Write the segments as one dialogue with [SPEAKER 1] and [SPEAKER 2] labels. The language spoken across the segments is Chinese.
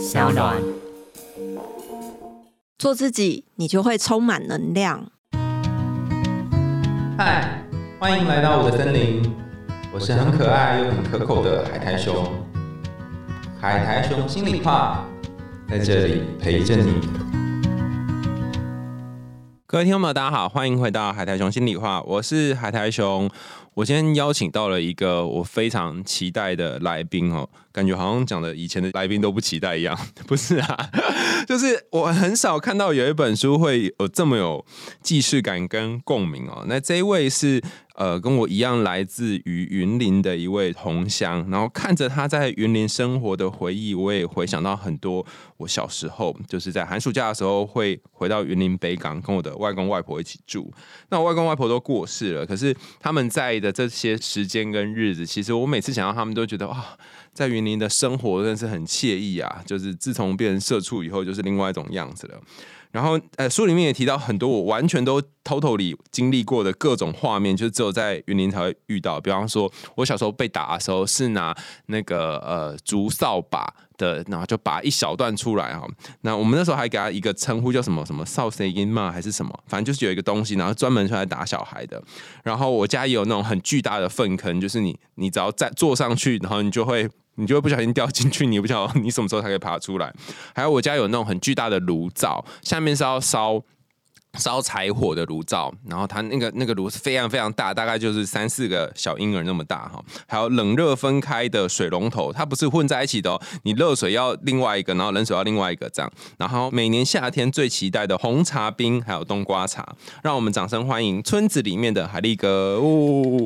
[SPEAKER 1] 小暖。
[SPEAKER 2] 做自己，你就会充满能量。
[SPEAKER 3] 嗨，欢迎来到我的森林，我是很可爱又很可口的海苔熊。海苔熊心里话，在这里陪着你。各位听众朋友，大家好，欢迎回到海苔熊心里话，我是海苔熊。我今天邀请到了一个我非常期待的来宾哦，感觉好像讲的以前的来宾都不期待一样，不是啊？就是我很少看到有一本书会有这么有既视感跟共鸣哦。那这一位是。呃，跟我一样来自于云林的一位同乡，然后看着他在云林生活的回忆，我也回想到很多我小时候，就是在寒暑假的时候会回到云林北港，跟我的外公外婆一起住。那我外公外婆都过世了，可是他们在的这些时间跟日子，其实我每次想到他们，都觉得哇，在云林的生活真的是很惬意啊！就是自从变成社畜以后，就是另外一种样子了。然后，呃，书里面也提到很多我完全都 totally 经历过的各种画面，就是只有在云林才会遇到。比方说，我小时候被打的时候是拿那个呃竹扫把的，然后就拔一小段出来哈。那我们那时候还给他一个称呼，叫什么什么少声音嘛，还是什么？反正就是有一个东西，然后专门出来打小孩的。然后我家也有那种很巨大的粪坑，就是你你只要再坐上去，然后你就会。你就会不小心掉进去，你也不晓得你什么时候才可以爬出来。还有我家有那种很巨大的炉灶，下面是要烧。烧柴火的炉灶，然后它那个那个炉是非常非常大，大概就是三四个小婴儿那么大哈。还有冷热分开的水龙头，它不是混在一起的哦，你热水要另外一个，然后冷水要另外一个这样。然后每年夏天最期待的红茶冰，还有冬瓜茶，让我们掌声欢迎村子里面的海力哥。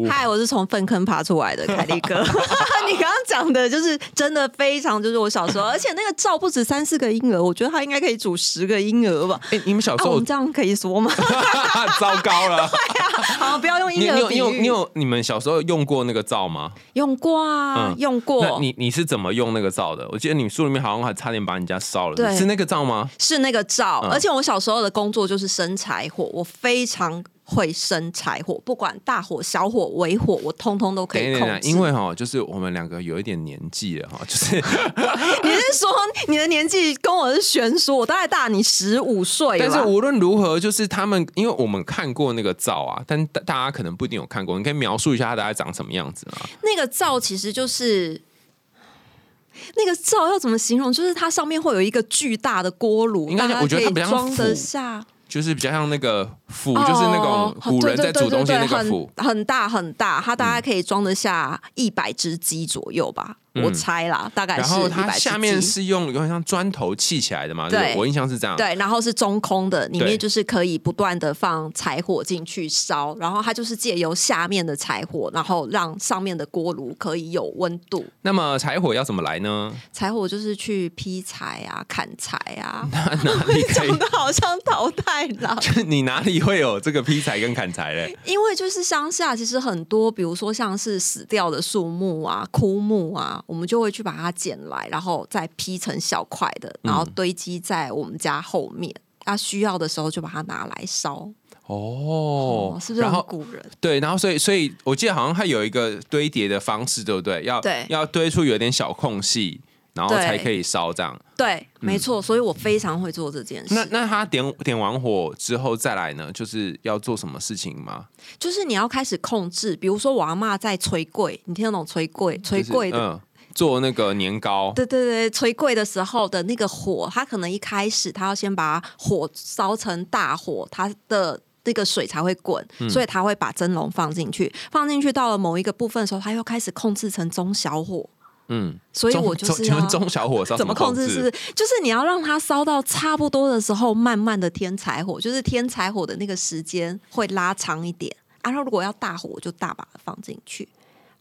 [SPEAKER 2] 嗨，我是从粪坑爬出来的海力哥。你刚刚讲的就是真的非常，就是我小时候，而且那个灶不止三四个婴儿，我觉得它应该可以煮十个婴儿吧。
[SPEAKER 3] 哎，你们小时候
[SPEAKER 2] 我们这样可以。说吗？
[SPEAKER 3] 糟糕了！
[SPEAKER 2] 好，不要用婴儿
[SPEAKER 3] 你有你有你们小时候用过那个灶吗？
[SPEAKER 2] 用过啊，用过。
[SPEAKER 3] 你你是怎么用那个灶的？我记得你书里面好像还差点把你家烧了，
[SPEAKER 2] 对，
[SPEAKER 3] 是那个灶吗？
[SPEAKER 2] 是那个灶，而且我小时候的工作就是生柴火，我非常。会生柴火，不管大火、小火、微火，我通通都可以控
[SPEAKER 3] 制。因为哈，就是我们两个有一点年纪了哈，就是
[SPEAKER 2] 你是说你的年纪跟我是悬殊，我大概大你十五岁。
[SPEAKER 3] 但是无论如何，就是他们，因为我们看过那个灶啊，但大家可能不一定有看过，你可以描述一下它大概长什么样子吗？
[SPEAKER 2] 那个灶其实就是那个灶要怎么形容？就是它上面会有一个巨大的锅炉，
[SPEAKER 3] 应该我觉得它比较
[SPEAKER 2] 装得下。
[SPEAKER 3] 就是比较像那个釜，就是那种古人在煮东西那个釜，
[SPEAKER 2] 很大很大，它大概可以装得下一百只鸡左右吧。我猜啦，大概是。然
[SPEAKER 3] 后它下面是用有点像砖头砌起来的嘛？对，我印象是这样。
[SPEAKER 2] 对，然后是中空的，里面就是可以不断的放柴火进去烧，然后它就是借由下面的柴火，然后让上面的锅炉可以有温度。
[SPEAKER 3] 那么柴火要怎么来呢？
[SPEAKER 2] 柴火就是去劈柴啊、砍柴啊。
[SPEAKER 3] 哪里
[SPEAKER 2] 讲的好像淘汰了？
[SPEAKER 3] 你哪里会有这个劈柴跟砍柴嘞？
[SPEAKER 2] 因为就是乡下，其实很多，比如说像是死掉的树木啊、枯木啊。我们就会去把它捡来，然后再劈成小块的，然后堆积在我们家后面。啊，需要的时候就把它拿来烧。哦，是不是很古人？
[SPEAKER 3] 对，然后所以所以我记得好像它有一个堆叠的方式，对不对？要对要堆出有点小空隙。然后才可以烧这样，
[SPEAKER 2] 对，没错，所以我非常会做这件事。
[SPEAKER 3] 那那他点点完火之后再来呢，就是要做什么事情吗？
[SPEAKER 2] 就是你要开始控制，比如说我阿妈在捶柜，你听得懂捶柜？捶柜的
[SPEAKER 3] 做那个年糕，
[SPEAKER 2] 对对对，捶柜的时候的那个火，它可能一开始他要先把火烧成大火，它的那个水才会滚，所以他会把蒸笼放进去，放进去到了某一个部分的时候，他又开始控制成中小火。嗯，所以我就是
[SPEAKER 3] 要中小火烧
[SPEAKER 2] 怎么控制？是就是你要让它烧到差不多的时候，慢慢的添柴火，就是添柴火的那个时间会拉长一点。然后如果要大火，就大把的放进去。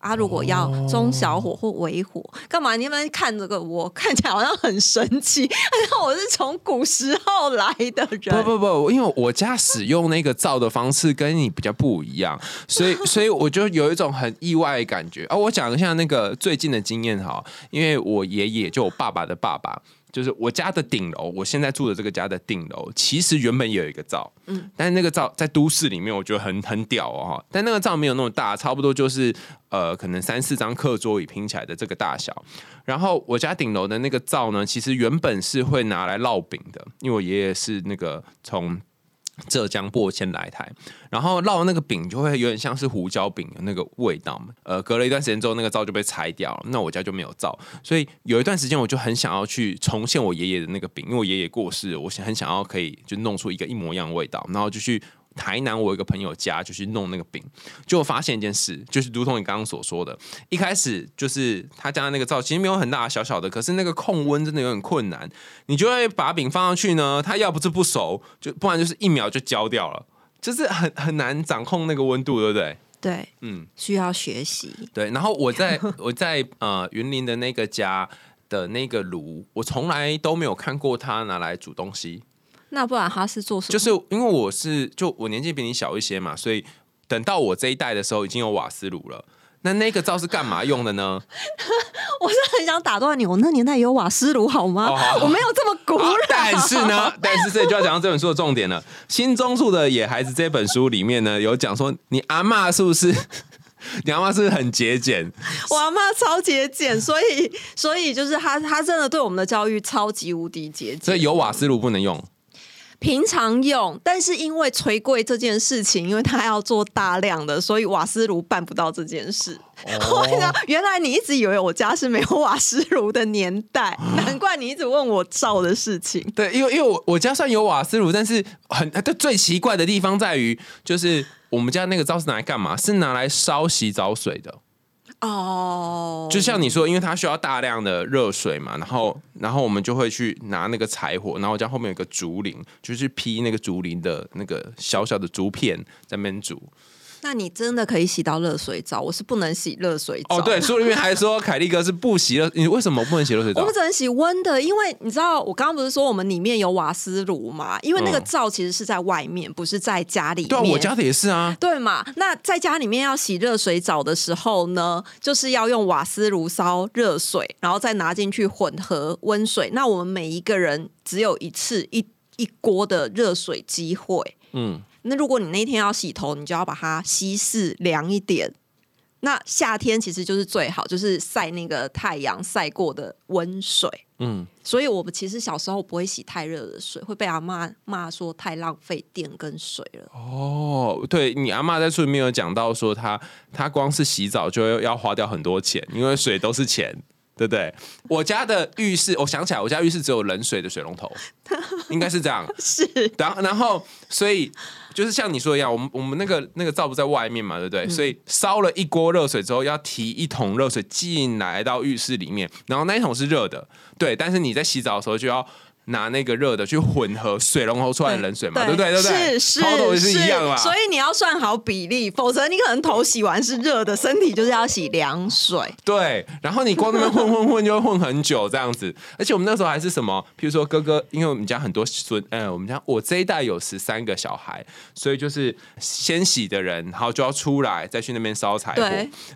[SPEAKER 2] 啊，如果要中小火或微火，干嘛？你们看这个，我看起来好像很神奇，好像我是从古时候来的人。
[SPEAKER 3] 不不不，因为我家使用那个灶的方式跟你比较不一样，所以 所以我就有一种很意外的感觉。啊，我讲一下那个最近的经验哈，因为我爷爷就我爸爸的爸爸。就是我家的顶楼，我现在住的这个家的顶楼，其实原本也有一个灶，嗯，但是那个灶在都市里面，我觉得很很屌哦，哈，但那个灶没有那么大，差不多就是呃，可能三四张课桌椅拼起来的这个大小。然后我家顶楼的那个灶呢，其实原本是会拿来烙饼的，因为我爷爷是那个从。浙江过迁来台，然后烙那个饼就会有点像是胡椒饼的那个味道嘛。呃，隔了一段时间之后，那个灶就被拆掉了，那我家就没有灶，所以有一段时间我就很想要去重现我爷爷的那个饼，因为我爷爷过世，我想很想要可以就弄出一个一模一样的味道，然后就去。台南，我有一个朋友家，就去弄那个饼，就发现一件事，就是如同你刚刚所说的，一开始就是他家的那个灶其实没有很大，小小的，可是那个控温真的有点困难。你就会把饼放上去呢，它要不是不熟，就不然就是一秒就焦掉了，就是很很难掌控那个温度，对不对？
[SPEAKER 2] 对，嗯，需要学习。
[SPEAKER 3] 对，然后我在 我在呃云林的那个家的那个炉，我从来都没有看过他拿来煮东西。
[SPEAKER 2] 那不然他是做什么？
[SPEAKER 3] 就是因为我是就我年纪比你小一些嘛，所以等到我这一代的时候已经有瓦斯炉了。那那个灶是干嘛用的呢？
[SPEAKER 2] 我是很想打断你，我那年代有瓦斯炉好吗？我没有这么古老。
[SPEAKER 3] 但是呢，但是这就要讲到这本书的重点了。《新中树的野孩子》这本书里面呢，有讲说你阿妈是不是？你阿妈是不是很节俭？
[SPEAKER 2] 我阿妈超节俭，所以所以就是她她真的对我们的教育超级无敌节俭。
[SPEAKER 3] 所以有瓦斯炉不能用。
[SPEAKER 2] 平常用，但是因为锤柜这件事情，因为他要做大量的，所以瓦斯炉办不到这件事。哦，原来你一直以为我家是没有瓦斯炉的年代，难怪你一直问我灶的事情。
[SPEAKER 3] 对，因为因为我我家算有瓦斯炉，但是很最奇怪的地方在于，就是我们家那个灶是拿来干嘛？是拿来烧洗澡水的。哦，就像你说，因为它需要大量的热水嘛，然后，然后我们就会去拿那个柴火，然后我家后面有个竹林，就是劈那个竹林的那个小小的竹片在焖煮。
[SPEAKER 2] 那你真的可以洗到热水澡，我是不能洗热水澡。
[SPEAKER 3] 哦，对，书里面还说凯利哥是不洗热，你为什么不能洗热水澡？
[SPEAKER 2] 我们只能洗温的，因为你知道我刚刚不是说我们里面有瓦斯炉嘛？因为那个灶其实是在外面，不是在家里面。
[SPEAKER 3] 对，我家的也是啊。
[SPEAKER 2] 对嘛？那在家里面要洗热水澡的时候呢，就是要用瓦斯炉烧热水，然后再拿进去混合温水。那我们每一个人只有一次一一锅的热水机会。嗯。那如果你那天要洗头，你就要把它稀释凉一点。那夏天其实就是最好，就是晒那个太阳晒过的温水。嗯，所以我们其实小时候不会洗太热的水，会被阿妈骂说太浪费电跟水了。
[SPEAKER 3] 哦，对你阿妈在书里面有讲到说，她她光是洗澡就要花掉很多钱，因为水都是钱。对不对？我家的浴室，我想起来，我家浴室只有冷水的水龙头，应该是这样。
[SPEAKER 2] 是，
[SPEAKER 3] 然然后，所以就是像你说一样，我们我们那个那个灶不在外面嘛，对不对？所以烧了一锅热水之后，要提一桶热水进来到浴室里面，然后那一桶是热的，对。但是你在洗澡的时候就要。拿那个热的去混合水龙头出来的冷水嘛，对不对？对不
[SPEAKER 2] 对？是是是一样嘛。所以你要算好比例，否则你可能头洗完是热的，身体就是要洗凉水。
[SPEAKER 3] 对，然后你光那边混混混就会混很久这样子。而且我们那时候还是什么，譬如说哥哥，因为我们家很多孙，哎，我们家我这一代有十三个小孩，所以就是先洗的人，然后就要出来再去那边烧柴火，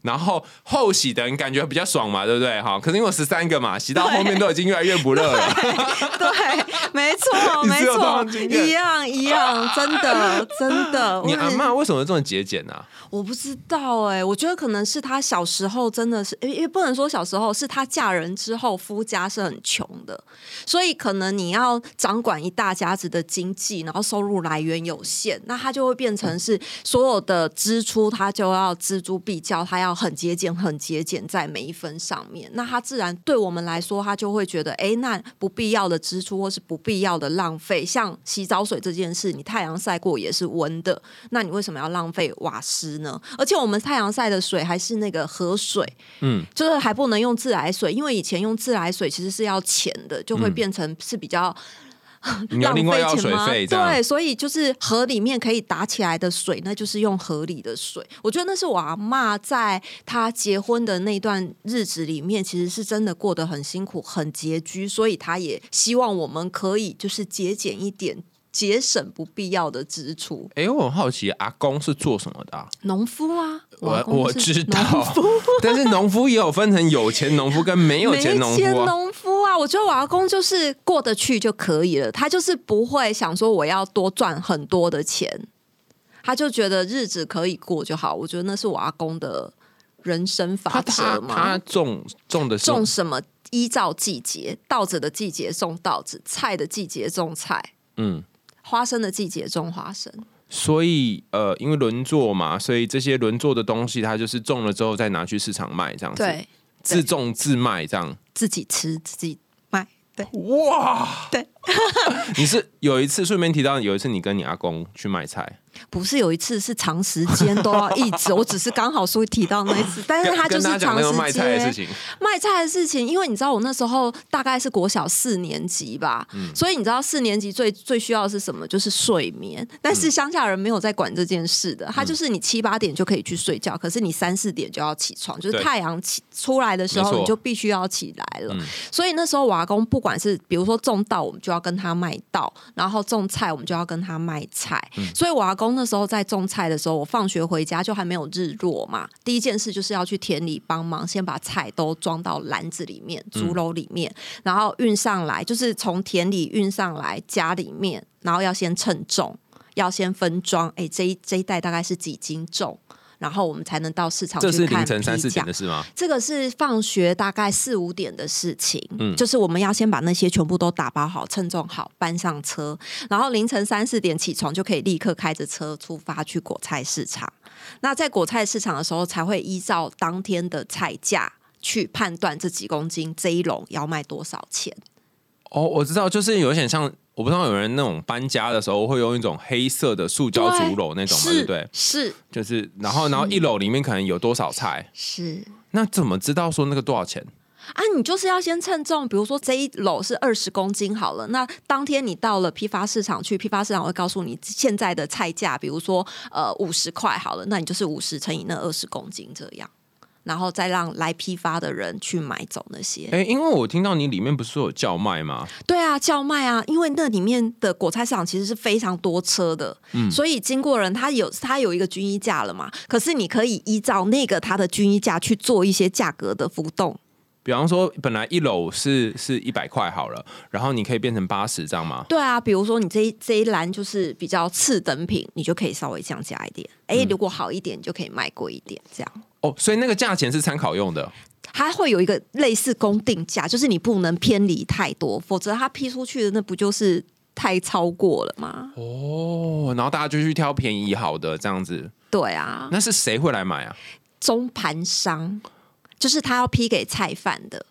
[SPEAKER 3] 然后后洗的人感觉比较爽嘛，对不对？哈，可是因为十三个嘛，洗到后面都已经越来越不热了。
[SPEAKER 2] 对。对，没错，没错，一样一样，真的真的。
[SPEAKER 3] 你阿妈为什么这么节俭呢？
[SPEAKER 2] 我不知道哎，我觉得可能是她小时候真的是，因为不能说小时候，是她嫁人之后夫家是很穷的，所以可能你要掌管一大家子的经济，然后收入来源有限，那她就会变成是所有的支出，她就要锱铢必较，她要很节俭，很节俭在每一分上面。那她自然对我们来说，她就会觉得，哎，那不必要的支出或是不必要的浪费，像洗澡水这件事，你太阳晒过也是温的，那你为什么要浪费瓦斯？呢？而且我们太阳晒的水还是那个河水，嗯，就是还不能用自来水，因为以前用自来水其实是要钱的，就会变成是比较
[SPEAKER 3] 浪费钱吗？
[SPEAKER 2] 对，所以就是河里面可以打起来的水，那就是用河里的水。我觉得那是我阿妈在她结婚的那段日子里面，其实是真的过得很辛苦、很拮据，所以她也希望我们可以就是节俭一点。节省不必要的支出。
[SPEAKER 3] 哎，我很好奇，阿公是做什么的？
[SPEAKER 2] 农夫啊，
[SPEAKER 3] 我我知道。但是农夫也有分成有钱农夫跟没有钱农夫。
[SPEAKER 2] 农夫啊，啊，我觉得我阿公就是过得去就可以了，他就是不会想说我要多赚很多的钱，他就觉得日子可以过就好。我觉得那是我阿公的人生法则嘛。
[SPEAKER 3] 他种种的是
[SPEAKER 2] 种什么依照季节，稻子的季节种稻子，菜的季节种菜，
[SPEAKER 3] 嗯，
[SPEAKER 2] 花生的季节种花生。
[SPEAKER 3] 所以呃，因为轮作嘛，所以这些轮作的东西，它就是种了之后再拿去市场卖，这样子，
[SPEAKER 2] 对，
[SPEAKER 3] 自种自卖这样。
[SPEAKER 2] 自己吃自己卖。对
[SPEAKER 3] 哇，
[SPEAKER 2] 对，
[SPEAKER 3] 你是有一次顺便提到，有一次你跟你阿公去卖菜，
[SPEAKER 2] 不是有一次是长时间都要一直，我只是刚好说提到那一次，但是他就是长时间
[SPEAKER 3] 情，
[SPEAKER 2] 卖菜的事情，因为你知道我那时候大概是国小四年级吧，
[SPEAKER 3] 嗯
[SPEAKER 2] 所以你知道四年级最最需要的是什么？就是睡眠。但
[SPEAKER 3] 嗯
[SPEAKER 2] 是乡下人没有在管这件事的，他就是你七八点就可以去睡觉，可是你三四点就要起床，就是太阳起出来的时候你就必须要起来了。
[SPEAKER 3] 嗯
[SPEAKER 2] 所以那时候我阿公不管是比如说种稻，我们就要跟他卖稻，然后种菜我们就要跟他卖菜。
[SPEAKER 3] 嗯
[SPEAKER 2] 所以我阿公那时候在种菜的时候，我放学回家就还没有日落嘛，第一件事就是要去田里帮忙，先把菜都装到篮子里面、竹篓里面，然后运上来，就是从田里运上来家里面，然后要先称重，要先分装，哎，这一这一袋大概是几斤重。然后我们才能到市场
[SPEAKER 3] 这是
[SPEAKER 2] 去看
[SPEAKER 3] 凌晨三四
[SPEAKER 2] 批价
[SPEAKER 3] 点的事吗？
[SPEAKER 2] 这个是放学大概四五点的事情，
[SPEAKER 3] 嗯
[SPEAKER 2] 就是我们要先把那些全部都打包好、称重好、搬上车，然后凌晨三四点起床就可以立刻开着车出发去果菜市场。那在果菜市场的时候，才会依照当天的菜价去判断这几公斤这一笼要卖多少钱。
[SPEAKER 3] 哦，我知道，就是有点像，我不知道有人那种搬家的时候会用一种黑色的塑胶竹篓那种嘛，对不对？
[SPEAKER 2] 是
[SPEAKER 3] 就是，然后然后一篓里面可能有多少菜，
[SPEAKER 2] 是。
[SPEAKER 3] 那怎么知道说那个多少钱？
[SPEAKER 2] 啊，你就是要先称重，比如说这一篓是二十公斤好了，那当天你到了批发市场去，批发市场会告诉你现在的菜价，比如说呃五十块好了，那你就是五十乘以那二十公斤这样，然后再让来批发的人去买走那些。
[SPEAKER 3] 哎，因为我听到你里面不是说有叫卖吗？
[SPEAKER 2] 对啊，叫卖啊，因为那里面的果菜市场其实是非常多车的，嗯所以经过人他有他有一个均一价了嘛，可是你可以依照那个它的均一价去做一些价格的浮动。
[SPEAKER 3] 比方说，本来一篓是是一百块好了，然后你可以变成八十这样吗？
[SPEAKER 2] 对啊，比如说你这一这一栏就是比较次等品，你就可以稍微降价一点。哎、
[SPEAKER 3] 嗯
[SPEAKER 2] 如果好一点，你就可以卖贵一点，这样。
[SPEAKER 3] 哦，所以那个价钱是参考用的。
[SPEAKER 2] 它会有一个类似公定价，就是你不能偏离太多，否则它批出去的那不就是太超过了吗？
[SPEAKER 3] 哦，然后大家就去挑便宜好的这样子。
[SPEAKER 2] 对啊，
[SPEAKER 3] 那是谁会来买啊？
[SPEAKER 2] 中盘商就是他要批给菜贩的。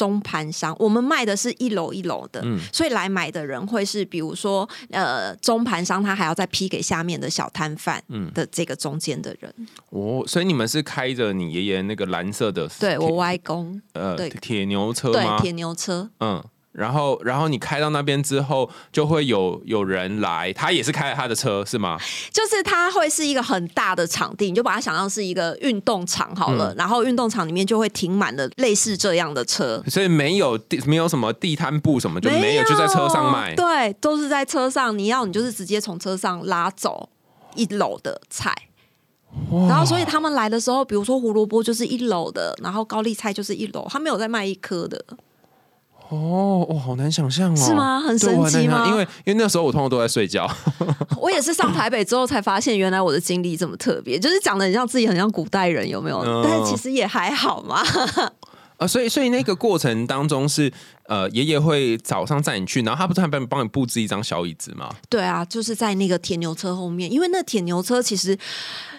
[SPEAKER 2] 中盘商，我们卖的是一楼一楼的，
[SPEAKER 3] 嗯
[SPEAKER 2] 所以来买的人会是，比如说，呃，中盘商他还要再批给下面的小摊贩
[SPEAKER 3] 嗯
[SPEAKER 2] 的这个中间的人。
[SPEAKER 3] 哦，所以你们是开着你爷爷那个蓝色的
[SPEAKER 2] 对我外公，
[SPEAKER 3] 呃
[SPEAKER 2] 对
[SPEAKER 3] 铁牛车吗？
[SPEAKER 2] 对铁牛车，
[SPEAKER 3] 嗯，然后然后你开到那边之后，就会有有人来，他也是开了他的车是吗？
[SPEAKER 2] 就是它会是一个很大的场地，你就把它想象是一个运动场好
[SPEAKER 3] 嗯
[SPEAKER 2] 了，然后运动场里面就会停满了类似这样的车，
[SPEAKER 3] 所以没有地没有什么地摊布什么就没有，就在车上卖。
[SPEAKER 2] 对，都是在车上，你要你就是直接从车上拉走一篓的菜。然后，所以他们来的时候，比如说胡萝卜就是一篓的，然后高丽菜就是一篓，他没有在卖一颗的。
[SPEAKER 3] 哦哦，好难想象哦，
[SPEAKER 2] 是吗很神奇吗
[SPEAKER 3] 因为因为那时候我通常都在睡觉。
[SPEAKER 2] 我也是上台北之后才发现，原来我的经历这么特别，就是讲的很像自己很像古代人，有没有？
[SPEAKER 3] 嗯
[SPEAKER 2] 但是其实也还好嘛。
[SPEAKER 3] 啊，所以所以那个过程当中是呃，爷爷会早上载你去，然后他不是还帮帮你布置一张小椅子吗？
[SPEAKER 2] 对啊，就是在那个铁牛车后面，因为那铁牛车其实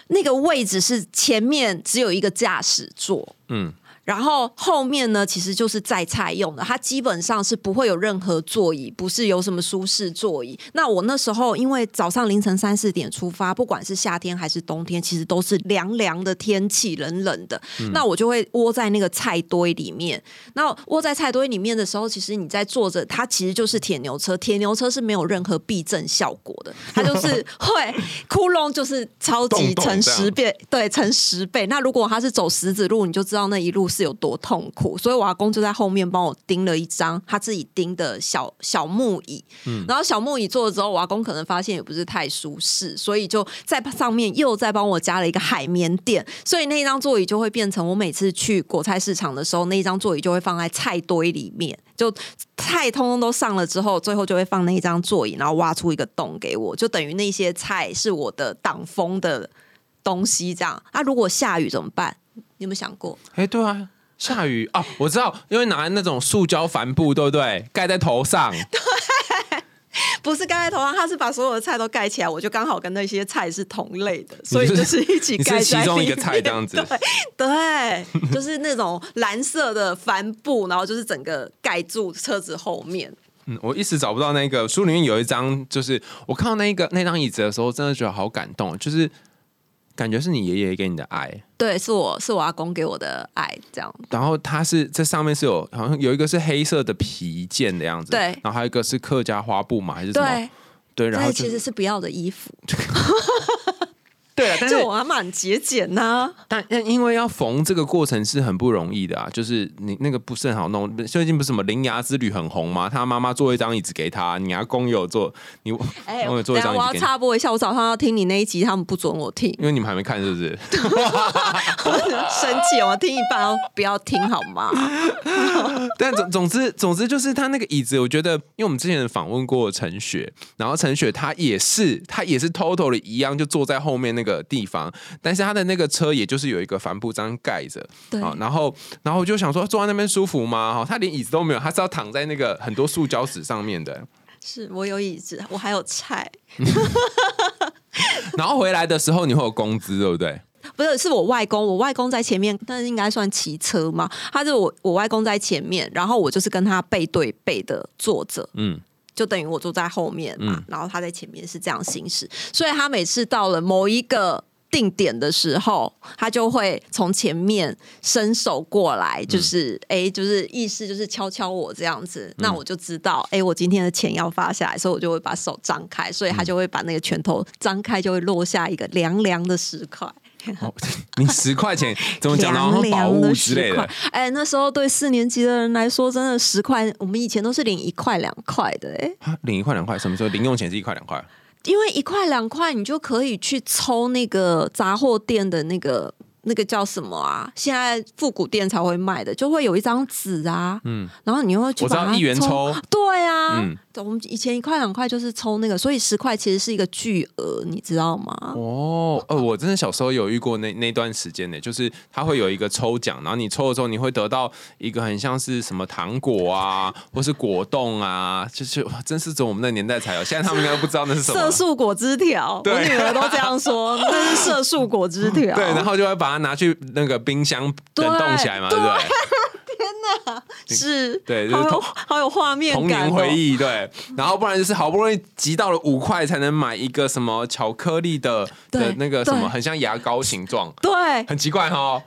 [SPEAKER 2] 那个位置是前面只有一个驾驶座，
[SPEAKER 3] 嗯，
[SPEAKER 2] 然后后面呢其实就是载菜用的，它基本上是不会有任何座椅，不是有什么舒适座椅。那我那时候因为早上凌晨三四点出发，不管是夏天还是冬天，其实都是凉凉的天气，冷冷的。那我就会窝在那个菜堆里面。那窝在菜堆里面的时候，其实你在坐着，它其实就是铁牛车，铁牛车是没有任何避震效果的，它就是会窟窿就是超级乘十倍，对，乘十倍。那如果它是走石子路，你就知道那一路是是有多痛苦，所以我阿公就在后面帮我钉了一张他自己钉的小小木椅。
[SPEAKER 3] 嗯
[SPEAKER 2] 然后小木椅坐了之后，我阿公可能发现也不是太舒适，所以就在上面又再帮我加了一个海绵垫，所以那一张座椅就会变成我每次去果菜市场的时候，那一张座椅就会放在菜堆里面，就菜通通都上了之后，最后就会放那一张座椅，然后挖出一个洞给我，就等于那些菜是我的挡风的东西。这样，啊，如果下雨怎么办？你有没有想过？
[SPEAKER 3] 哎，对啊，下雨哦，我知道，因为拿那种塑胶帆布，对不对？盖在头上，对
[SPEAKER 2] 不是盖在头上，他是把所有的菜都盖起来，我就刚好跟那些菜是同类的，所以就是一起盖在
[SPEAKER 3] 其中一个菜这样子
[SPEAKER 2] 对对，就是那种蓝色的帆布，然后就是整个盖住车子后面。
[SPEAKER 3] 嗯，我一时找不到那个书里面有一张，就是我看到那个那张椅子的时候，真的觉得好感动，就是感觉是你爷爷给你的爱。
[SPEAKER 2] 对，是我是我阿公给我的爱，这样
[SPEAKER 3] 然后它是这上面是有好像有一个是黑色的皮件的样子，
[SPEAKER 2] 对
[SPEAKER 3] 然后还有一个是客家花布嘛，还是什么？
[SPEAKER 2] 对。
[SPEAKER 3] 对，然后
[SPEAKER 2] 其实是不要的衣服，
[SPEAKER 3] 对啊，但是
[SPEAKER 2] 就我还蛮节俭呐、
[SPEAKER 3] 但但因为要缝这个过程是很不容易的啊，就是你那个不是很好弄。最近不是什么铃芽之旅很红吗？他妈妈做一张椅子给他，你阿公有做，你
[SPEAKER 2] 哎、
[SPEAKER 3] 我有做一张椅子我要，
[SPEAKER 2] 插播一下，我早上要听你那一集，他们不准我听，
[SPEAKER 3] 因为你们还没看是不是？
[SPEAKER 2] 生气，我听一半哦不要听好吗？
[SPEAKER 3] 但总总之总之就是他那个椅子，我觉得，因为我们之前访问过陈雪，然后陈雪她也是她也是 totally 一样，就坐在后面那个地方，但是他的那个车也就是有一个帆布章盖着，
[SPEAKER 2] 对
[SPEAKER 3] 啊，然后然后我就想说坐在那边舒服吗？哈，他连椅子都没有，他是要躺在那个很多塑胶纸上面的。
[SPEAKER 2] 是我有椅子，我还有菜，
[SPEAKER 3] 然后回来的时候你会有工资，对不对？
[SPEAKER 2] 不是，是我外公，我外公在前面，但是应该算骑车嘛。他是我我外公在前面，然后我就是跟他背对背的坐着，
[SPEAKER 3] 嗯，
[SPEAKER 2] 就等于我坐在后面嘛，
[SPEAKER 3] 嗯。
[SPEAKER 2] 然后他在前面是这样行驶，所以他每次到了某一个。定点的时候，他就会从前面伸手过来，就是哎、就是意思就是敲敲我这样子，那我就知道，哎、我今天的钱要发下来，所以我就会把手张开，所以他就会把那个拳头张开，就会落下一个凉凉的石块。
[SPEAKER 3] 哦，你十块钱 怎么讲的？好像宝物之类
[SPEAKER 2] 10块
[SPEAKER 3] 的。。
[SPEAKER 2] 哎，那时候对四年级的人来说，真的十块，我们以前都是领一块两块的，哎，
[SPEAKER 3] 啊领一块两块，什么时候零用钱是一块两块？
[SPEAKER 2] 因为一块两块，你就可以去抽那个杂货店的那个。那个叫什么啊？现在复古店才会卖的，就会有一张纸啊，
[SPEAKER 3] 嗯，
[SPEAKER 2] 然后你又会去
[SPEAKER 3] 我知道
[SPEAKER 2] 把它
[SPEAKER 3] 一元抽，
[SPEAKER 2] 对啊，
[SPEAKER 3] 嗯
[SPEAKER 2] 我们以前一块两块就是抽那个，所以十块其实是一个巨额，你知道吗？
[SPEAKER 3] 哦，呃，我真的小时候有遇过那那段时间呢，就是他会有一个抽奖，然后你抽的时候，你会得到一个很像是什么糖果啊，或是果冻啊，就是真是只有我们那年代才有，现在他们应该都不知道那是什么
[SPEAKER 2] 色。素果汁条，我女儿都这样说，那是色素果汁条。
[SPEAKER 3] 对，然后就会把它拿去那个冰箱冷冻起来嘛，对不对？
[SPEAKER 2] 是，
[SPEAKER 3] 对就是
[SPEAKER 2] 好有
[SPEAKER 3] 童
[SPEAKER 2] 好有画面
[SPEAKER 3] 童
[SPEAKER 2] 感、哦，
[SPEAKER 3] 年回。忆，对，然后不然就是好不容易集到了五块，才能买一个什么巧克力的的那个什么，很像牙膏形状，
[SPEAKER 2] 对
[SPEAKER 3] 很奇怪哈。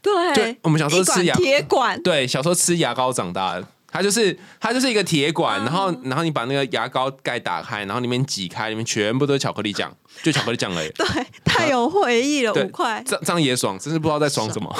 [SPEAKER 2] 对
[SPEAKER 3] 对，我们小时候吃牙
[SPEAKER 2] 铁管，
[SPEAKER 3] 对，小时候吃牙膏长大的。它就是它就是一个铁管，然
[SPEAKER 2] 嗯
[SPEAKER 3] 后然后你把那个牙膏盖打开，然后里面挤开，里面全部都是巧克力酱，就巧克力酱而已。
[SPEAKER 2] 对，太有回忆了，五块。
[SPEAKER 3] 这这样也爽，真是不知道在爽什么。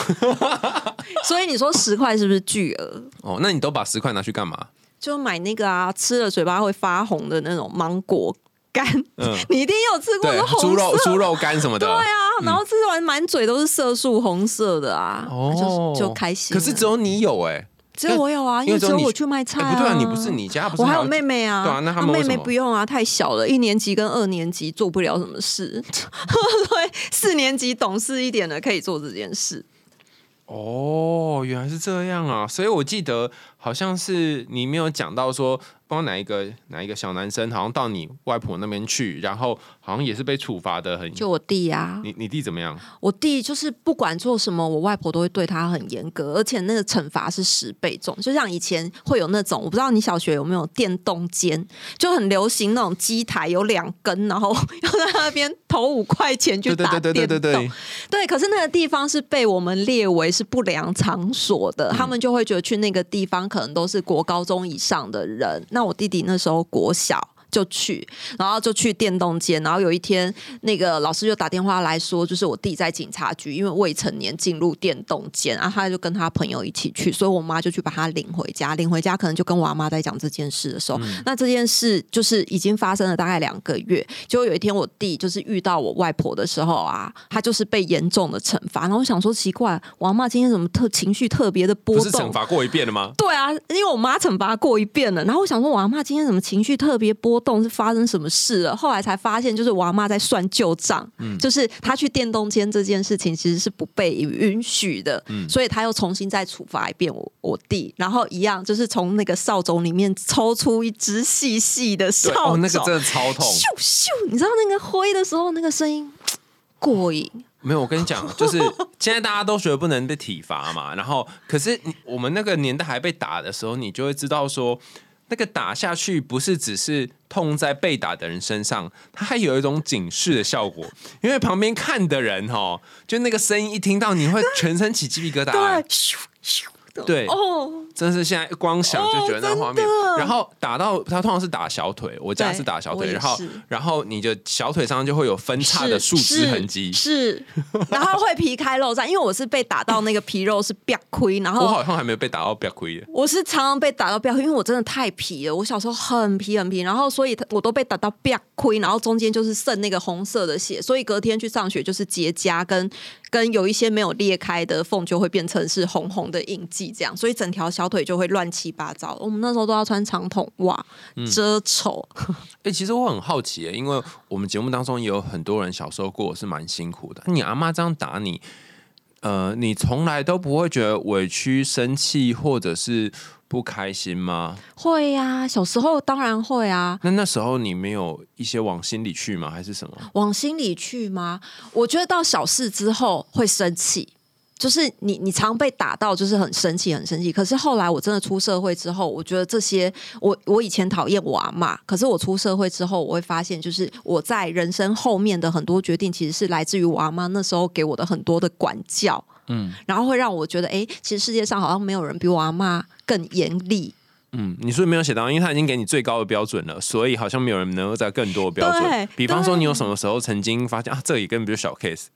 [SPEAKER 2] 所以你说十块是不是巨额？
[SPEAKER 3] 哦，那你都把十块拿去干嘛？
[SPEAKER 2] 就买那个啊，吃了嘴巴会发红的那种芒果干，
[SPEAKER 3] 嗯
[SPEAKER 2] 你一定有吃过，
[SPEAKER 3] 猪肉
[SPEAKER 2] 色
[SPEAKER 3] 猪肉干什么的。
[SPEAKER 2] 对啊，然后吃完满嘴都是色素红色的啊，
[SPEAKER 3] 哦，
[SPEAKER 2] 就就开心。
[SPEAKER 3] 可是只有你有哎、
[SPEAKER 2] 只有我有啊，因为
[SPEAKER 3] 只有
[SPEAKER 2] 我去卖菜啊。
[SPEAKER 3] 哎不对啊，你不是你家不是
[SPEAKER 2] 我还有
[SPEAKER 3] 有
[SPEAKER 2] 妹妹啊，
[SPEAKER 3] 对啊那他们为
[SPEAKER 2] 妹妹不用啊，太小了，一年级跟二年级做不了什么事，对，四年级懂事一点的可以做这件事。
[SPEAKER 3] 哦，原来是这样啊！所以我记得好像是你没有讲到说，不知道哪一个哪一个小男生，好像到你外婆那边去，然后好像也是被处罚的很。
[SPEAKER 2] 就我弟啊，
[SPEAKER 3] 你你弟怎么样？
[SPEAKER 2] 我弟就是不管做什么，我外婆都会对他很严格，而且那个惩罚是十倍重。就像以前会有那种，我不知道你小学有没有电动间，就很流行那种机台有两根，然后要在那边投五块钱去
[SPEAKER 3] 对对
[SPEAKER 2] 打
[SPEAKER 3] 对对
[SPEAKER 2] 电动。
[SPEAKER 3] 对对对，
[SPEAKER 2] 对，可是那个地方是被我们列为是不良场所的，他们就会觉得去那个地方可能都是国高中以上的人。那我弟弟那时候国小。就去，然后就去电动间，然后有一天那个老师就打电话来说，就是我弟在警察局，因为未成年进入电动间，然后他就跟他朋友一起去，所以我妈就去把他领回家，领回家可能就跟我阿妈在讲这件事的时候，那这件事就是已经发生了大概两个月，结果有一天我弟就是遇到我外婆的时候啊，他就是被严重的惩罚，然后我想说奇怪，我阿妈今天怎么特情绪特别的波
[SPEAKER 3] 不是惩？罚过一遍了吗？
[SPEAKER 2] 对啊，因为我妈惩罚过一遍了，然后我想说，我阿妈今天怎么情绪特别波动，是发生什么事了？后来才发现，就是我阿妈在算旧账，嗯。就是她去电动间这件事情其实是不被允许的，嗯。所以她又重新再处罚一遍我我弟，然后一样就是从那个扫帚里面抽出一支细细的
[SPEAKER 3] 对，
[SPEAKER 2] 扫帚，
[SPEAKER 3] 哦，那个真的超痛。
[SPEAKER 2] 咻咻，你知道那个挥的时候那个声音过瘾，
[SPEAKER 3] 没有，我跟你讲，就是现在大家都觉得不能被体罚嘛，然后可是你我们那个年代还被打的时候，你就会知道说，那个打下去不是只是痛在被打的人身上，它还有一种警示的效果，因为旁边看的人哈，就那个声音一听到，你会全身起鸡皮疙瘩、
[SPEAKER 2] 的，
[SPEAKER 3] 对。
[SPEAKER 2] 哦，
[SPEAKER 3] 真是现在光想就觉得那画面，
[SPEAKER 2] 哦
[SPEAKER 3] 然后打到他通常是打小腿，我家
[SPEAKER 2] 对
[SPEAKER 3] 是打小腿，然后然后你的小腿上就会有分叉的树枝痕迹，
[SPEAKER 2] 是，是。然后会皮开肉绽，因为我是被打到那个皮肉是瘪亏，然后
[SPEAKER 3] 我好像还没有被打到不要亏的。
[SPEAKER 2] 我是常常被打到瘪亏，因为我真的太皮了，我小时候很皮很皮，然后所以我都被打到瘪亏，然后中间就是渗那个红色的血，所以隔天去上学就是结痂跟跟有一些没有裂开的缝就会变成是红红的印记，这样，所以整条小腿就会乱七八糟。我们那时候都要穿长筒袜遮丑，
[SPEAKER 3] 哎、其实我很好奇耶，因为我们节目当中也有很多人小时候过得是蛮辛苦的。你阿妈这样打你，呃，你从来都不会觉得委屈、生气或者是不开心吗？
[SPEAKER 2] 会呀、小时候当然会啊。
[SPEAKER 3] 那那时候你没有一些往心里去吗？还是什么？
[SPEAKER 2] 往心里去吗？我觉得到小事之后会生气，就是你你常被打到，就是很生气，很生气。可是后来我真的出社会之后，我觉得这些我我以前讨厌我阿妈，可是我出社会之后，我会发现，就是我在人生后面的很多决定，其实是来自于我阿妈那时候给我的很多的管教，嗯，然后会让我觉得，哎，其实世界上好像没有人比我阿妈更严厉。
[SPEAKER 3] 嗯，你是没有写到，因为他已经给你最高的标准了，所以好像没有人能够在更多的标准。比方说，你有什么时候曾经发现啊，这也根本就是小 case？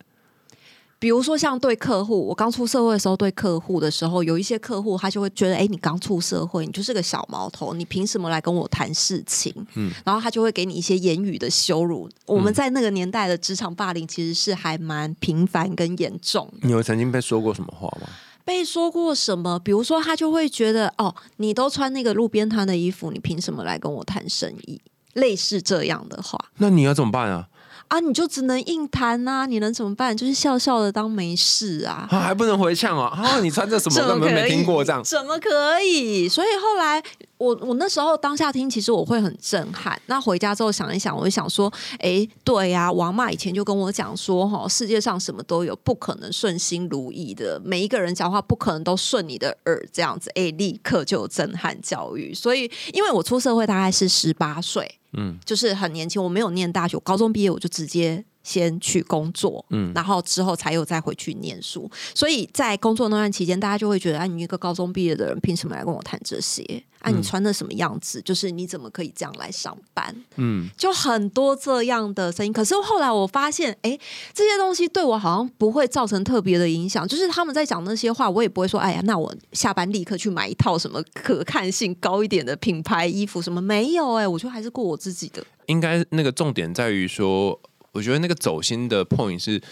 [SPEAKER 2] 比如说像对客户，我刚出社会的时候对客户的时候，有一些客户他就会觉得，哎，你刚出社会，你就是个小毛头，你凭什么来跟我谈事情？嗯，然后他就会给你一些言语的羞辱。我们在那个年代的职场霸凌其实是还蛮频繁跟严重的。
[SPEAKER 3] 你有曾经被说过什么话吗？
[SPEAKER 2] 被说过什么？比如说他就会觉得，哦，你都穿那个路边摊的衣服，你凭什么来跟我谈生意？类似这样的话。
[SPEAKER 3] 那你要怎么办啊？
[SPEAKER 2] 啊，你就只能硬谈呐、你能怎么办？就是笑笑的当没事啊。
[SPEAKER 3] 啊，还不能回呛哦！啊，你穿这什么？
[SPEAKER 2] 怎么可以？
[SPEAKER 3] 根本没听过这样。
[SPEAKER 2] 怎么可以？所以后来我我那时候当下听，其实我会很震撼。那回家之后想一想，我就想说，哎，对呀、我阿妈以前就跟我讲说，哈，世界上什么都有，不可能顺心如意的。每一个人讲话不可能都顺你的耳，这样子，哎，立刻就有震撼教育。所以，因为我出社会大概是十八岁，嗯，就是很年轻，我没有念大学，我高中毕业我就直接。先去工作，嗯，然后之后才有再回去念书，所以在工作那段期间，大家就会觉得，啊，你一个高中毕业的人，凭什么来跟我谈这些？啊，你穿的什么样子？就是你怎么可以这样来上班？
[SPEAKER 3] 嗯，
[SPEAKER 2] 就很多这样的声音。可是后来我发现，哎，这些东西对我好像不会造成特别的影响。就是他们在讲那些话，我也不会说，哎呀，那我下班立刻去买一套什么可看性高一点的品牌衣服，什么没有、哎，我就还是过我自己的。
[SPEAKER 3] 应该那个重点在于说，我觉得那个走心的 point 是。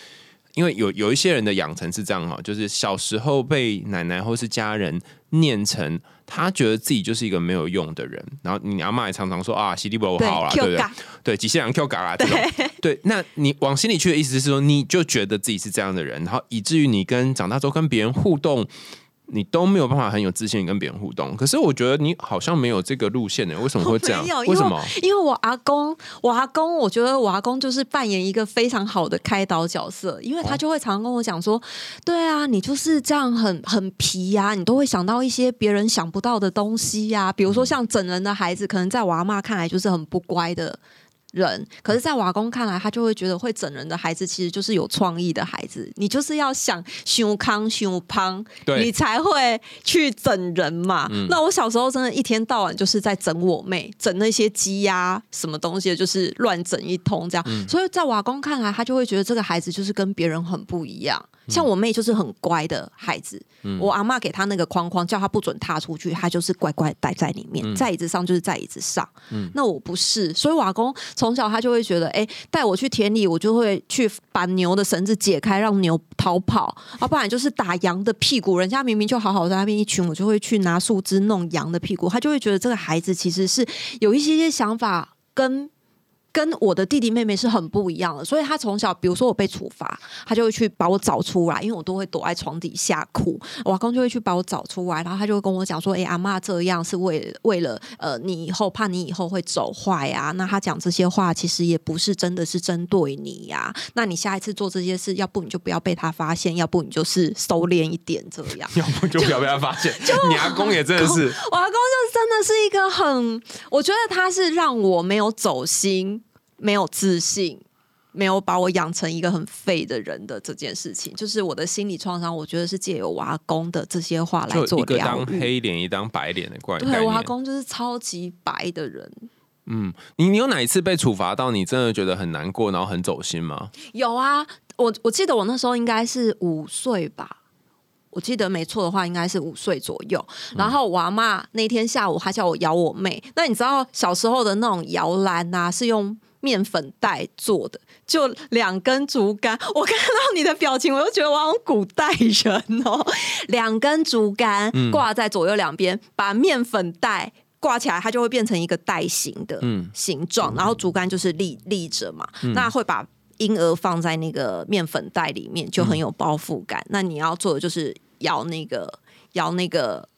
[SPEAKER 3] 因为有有一些人的养成是这样哈，就是小时候被奶奶或是家人念成他觉得自己就是一个没有用的人，然后你阿妈也常常说啊，洗地不好啦，对不对
[SPEAKER 2] 嘎？
[SPEAKER 3] 对，机器人 Q 嘎啦这种，对，那你往心里去的意思是说，你就觉得自己是这样的人，然后以至于你跟长大之后跟别人互动，你都没有办法很有自信跟别人互动。可是我觉得你好像没有这个路线呢，为什么会 这样？为什么？
[SPEAKER 2] 因为我阿公，我阿公，我觉得我阿公就是扮演一个非常好的开导角色，因为他就会常常跟我讲说：“对啊，你就是这样很很皮呀、你都会想到一些别人想不到的东西呀、比如说像整人的孩子，可能在我阿妈看来就是很不乖的。”人，可是，在瓦工看来，他就会觉得会整人的孩子其实就是有创意的孩子。你就是要想胸康胸胖，
[SPEAKER 3] 对
[SPEAKER 2] 你才会去整人嘛。那我小时候真的一天到晚就是在整我妹，整那些鸡呀什么东西，就是乱整一通这样。所以在瓦工看来，他就会觉得这个孩子就是跟别人很不一样。像我妹就是很乖的孩子，我阿妈给她那个框框，叫她不准踏出去，她就是乖乖待在里面，在椅子上就是在椅子上。那我不是，所以瓦工从小他就会觉得，哎，带我去田里，我就会去把牛的绳子解开，让牛逃跑；要不然就是打羊的屁股，人家明明就好好在那边一群，我就会去拿树枝弄羊的屁股。他就会觉得这个孩子其实是有一些些想法跟。跟我的弟弟妹妹是很不一样的，所以他从小，比如说我被处罚，他就会去把我找出来，因为我都会躲在床底下哭，我阿公就会去把我找出来，然后他就会跟我讲说：“哎，阿妈这样是为为了呃，你以后怕你以后会走坏啊。”那他讲这些话其实也不是真的是针对你呀。那你下一次做这些事，要不你就不要被他发现，要不你就是收敛一点这样，
[SPEAKER 3] 要不就不要被他发现。你阿公也真的是，
[SPEAKER 2] 我阿公就真的是一个很，我觉得他是让我没有走心。没有自信，没有把我养成一个很废的人的这件事情，就是我的心理创伤。我觉得是借由娃工的这些话来做
[SPEAKER 3] 一个当黑脸一当白脸的怪对，
[SPEAKER 2] 娃工就是超级白的人。
[SPEAKER 3] 嗯，你你有哪一次被处罚到你真的觉得很难过，然后很走心吗？
[SPEAKER 2] 有啊，我我记得我那时候应该是五岁吧，我记得没错的话应该是五岁左右。然后我阿妈那天下午还叫我摇我妹。那你知道小时候的那种摇篮啊，是用。面粉袋做的，就两根竹竿。我看到你的表情，我就觉得我好像古代人哦。两根竹竿挂在左右两边，把面粉袋挂起来，它就会变成一个袋形的形状。然后竹竿就是立立着嘛，那会把婴儿放在那个面粉袋里面，就很有包覆感。那你要做的就是摇那个摇那个。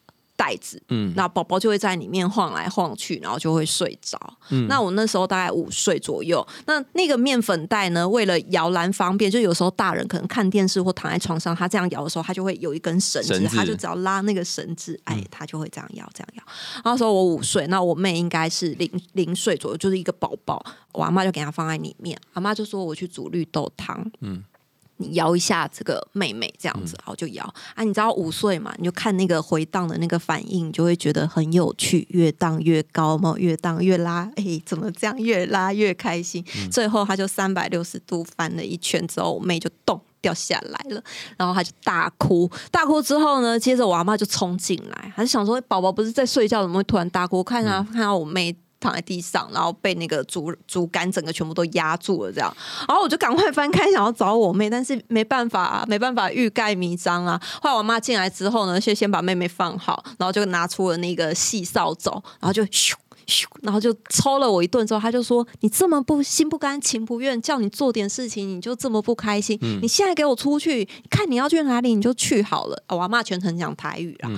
[SPEAKER 2] 袋子，嗯，那宝宝就会在里面晃来晃去，然后就会睡着。嗯，那我那时候大概五岁左右，那那个面粉袋呢，为了摇篮方便，就有时候大人可能看电视或躺在床上，他这样摇的时候，他就会有一根绳子，他就只要拉那个绳子，哎，他就会这样摇，这样摇。那时候我五岁，那我妹应该是零零岁左右，就是一个宝宝，我阿妈就给他放在里面，阿妈就说我去煮绿豆汤，嗯。你摇一下这个妹妹这样子，然后就摇啊！你知道五岁嘛？你就看那个回荡的那个反应，你就会觉得很有趣，越荡越高嘛，越荡越拉，哎，怎么这样越拉越开心？最后他就三百六十度翻了一圈之后，我妹就咚掉下来了，然后他就大哭，大哭之后呢，接着我阿妈就冲进来，还是想说宝宝不是在睡觉，怎么会突然大哭？看啊，看到我妹。躺在地上，然后被那个竹竹竿整个全部都压住了，这样，然后我就赶快翻开想要找我妹，但是没办法，啊，没办法欲盖弥彰啊。后来我妈进来之后呢，先先把妹妹放好，然后就拿出了那个细扫帚，然后就咻咻，然后就抽了我一顿之后，他就说：“你这么不心不甘情不愿，叫你做点事情，你就这么不开心？你现在给我出去，看你要去哪里，你就去好了。”我妈全程讲台语啊。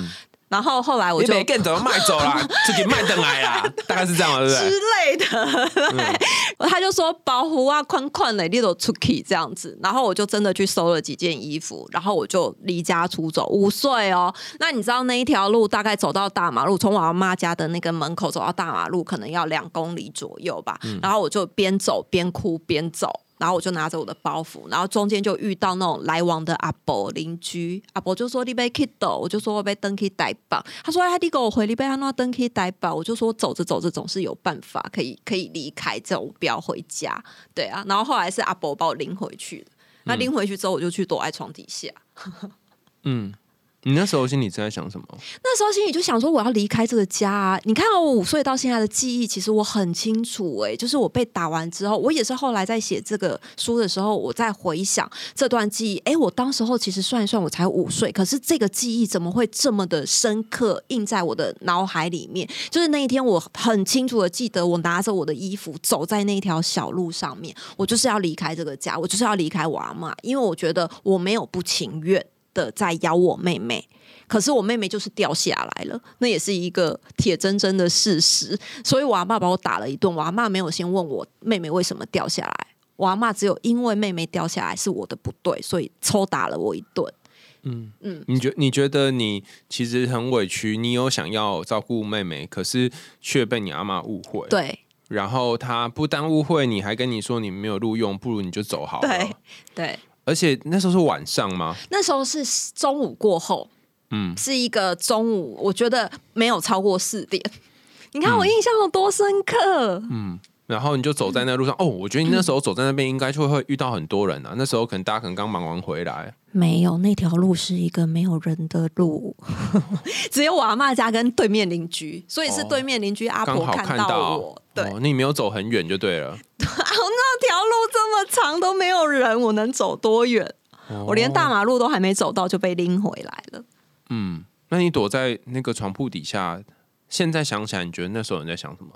[SPEAKER 2] 然后后来我就
[SPEAKER 3] 更怎么卖走啦，自己卖等来啦，大概是这样，对不
[SPEAKER 2] 对？之类的，他就说保护啊，宽宽的，你都出去这样子。然后我就真的去收了几件衣服，然后我就离家出走。五岁哦，那你知道那一条路大概走到大马路，从我阿妈家的那个门口走到大马路，可能要两公里左右吧。然后我就边走边哭边走。然后我就拿着我的包袱，然后中间就遇到那种来往的阿伯邻居，阿伯就说你被 k i d 我就说我被登 k 逮绑，他说哎，你给我回你被他那登 k 逮绑，我就说走着走着总是有办法可以可以离开，这种不要回家，对啊，然后后来是阿伯把我拎回去，那拎回去之后我就去躲在床底下，
[SPEAKER 3] 嗯。你那时候心里在想什么？
[SPEAKER 2] 那时候心里就想说，我要离开这个家。啊。你看，我五岁到现在的记忆，其实我很清楚。哎，就是我被打完之后，我也是后来在写这个书的时候，我在回想这段记忆。哎，我当时候其实算一算，我才五岁，可是这个记忆怎么会这么的深刻，印在我的脑海里面？就是那一天，我很清楚的记得，我拿着我的衣服走在那条小路上面，我就是要离开这个家，我就是要离开我阿妈，因为我觉得我没有不情愿。的在咬我妹妹，可是我妹妹就是掉下来了，那也是一个铁铮铮的事实。所以我阿妈把我打了一顿，我阿妈没有先问我妹妹为什么掉下来，我阿妈只有因为妹妹掉下来是我的不对，所以抽打了我一顿。
[SPEAKER 3] 嗯嗯，你觉你觉得你其实很委屈，你有想要照顾妹妹，可是却被你阿妈误会。
[SPEAKER 2] 对。
[SPEAKER 3] 然后他不但误会，你还跟你说你没有录用，不如你就走好了。
[SPEAKER 2] 对对，
[SPEAKER 3] 而且那时候是晚上吗？
[SPEAKER 2] 那时候是中午过后，
[SPEAKER 3] 嗯，
[SPEAKER 2] 是一个中午，我觉得没有超过四点。你看我印象有多深刻，
[SPEAKER 3] 嗯，然后你就走在那路上，哦，我觉得你那时候走在那边应该就会遇到很多人啊。那时候可能大家可能刚忙完回来，
[SPEAKER 2] 没有那条路是一个没有人的路，只有我阿妈家跟对面邻居，所以是对面邻居阿婆
[SPEAKER 3] 看
[SPEAKER 2] 到我，对，
[SPEAKER 3] 哦，你没有走很远就对了。
[SPEAKER 2] 啊，那条路这么长都没有人，我能走多远？我连大马路都还没走到就被拎回来了。
[SPEAKER 3] 嗯，那你躲在那个床铺底下，现在想起来，你觉得那时候你在想什么？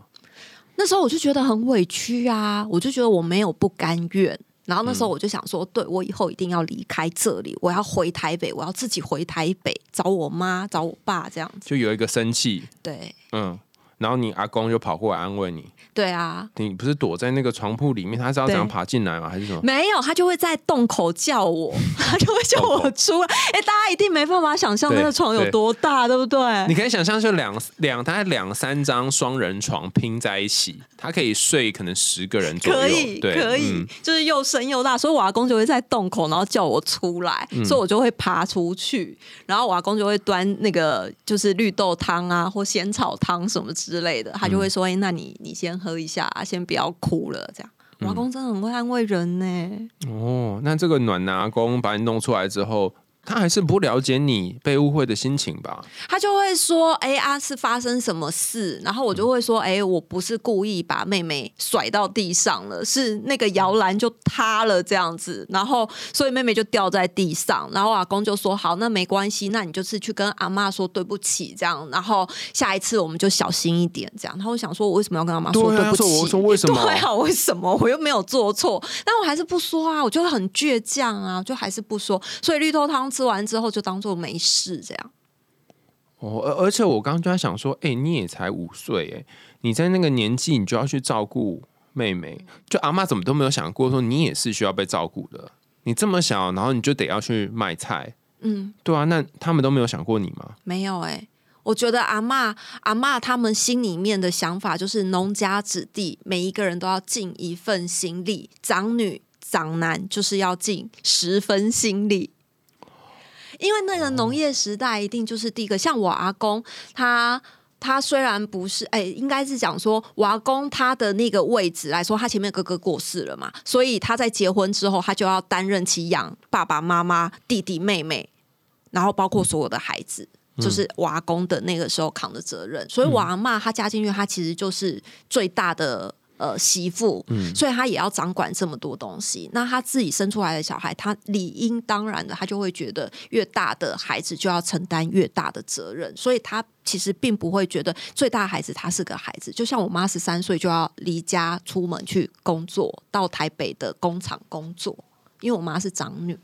[SPEAKER 2] 那时候我就觉得很委屈啊，我就觉得我没有不甘愿。然后那时候我就想说，对我以后一定要离开这里，我要回台北，我要自己回台北找我妈、找我爸这样子。
[SPEAKER 3] 就有一个生气，
[SPEAKER 2] 对
[SPEAKER 3] 嗯，然后你阿公就跑过来安慰你。
[SPEAKER 2] 对啊，
[SPEAKER 3] 你不是躲在那个床铺里面，他是要怎样爬进来吗？还是什么？
[SPEAKER 2] 没有，他就会在洞口叫我，他就会叫我出来。哎，大家一定没办法想象那个床有多大，对不对？
[SPEAKER 3] 你可以想象，就两两大概两三张双人床拼在一起，他可以睡可能十个人左右。
[SPEAKER 2] 可以，
[SPEAKER 3] 对，
[SPEAKER 2] 可以，
[SPEAKER 3] 嗯
[SPEAKER 2] 就是又深又大，所以我阿公就会在洞口，然后叫我出来，
[SPEAKER 3] 嗯
[SPEAKER 2] 所以我就会爬出去，然后我阿公就会端那个就是绿豆汤啊或仙草汤什么之类的，他就会说：“哎、那你你先喝一下，啊先不要哭了。”这样，我阿公真的很会安慰人呢。
[SPEAKER 3] 哦，那这个暖男阿公把你弄出来之后，他还是不了解你被误会的心情吧？
[SPEAKER 2] 他就会说：“哎、啊，是发生什么事？”然后我就会说：“哎、我不是故意把妹妹甩到地上了，是那个摇篮就塌了这样子，然后所以妹妹就掉在地上。然后阿公就说：好，那没关系，那你就是去跟阿妈说对不起，这样，然后下一次我们就小心一点，这样。然后我想说，我为什么要跟阿妈说
[SPEAKER 3] 对
[SPEAKER 2] 不起？
[SPEAKER 3] 说我说为什么
[SPEAKER 2] 对啊，为什么我又没有做错？但我还是不说啊，我就会很倔强啊，就还是不说。所以绿豆汤吃完之后就当做没事这样。
[SPEAKER 3] 哦，而而且我刚刚就在想说，哎、你也才五岁，哎，你在那个年纪，你就要去照顾妹妹，就阿妈怎么都没有想过说你也是需要被照顾的。你这么小，然后你就得要去卖菜，
[SPEAKER 2] 嗯。
[SPEAKER 3] 对啊，那他们都没有想过你吗？
[SPEAKER 2] 没有哎、我觉得阿妈阿妈他们心里面的想法就是农家子弟，每一个人都要尽一份心力，长女长男就是要尽十分心力。因为那个农业时代一定就是第一个，像我阿公他。他虽然不是，哎、应该是讲说，我阿公他的那个位置来说，他前面哥哥过世了嘛，所以他在结婚之后，他就要担任起养爸爸妈妈、弟弟妹妹，然后包括所有的孩子，就是我阿公的那个时候扛的责任。所以我阿妈他嫁进去，他其实就是最大的。呃，媳妇，所以她也要掌管这么多东西。那她自己生出来的小孩，她理应当然的，她就会觉得越大的孩子就要承担越大的责任。所以她其实并不会觉得最大的孩子他是个孩子。就像我妈十三岁就要离家出门去工作，到台北的工厂工作，因为我妈是长女。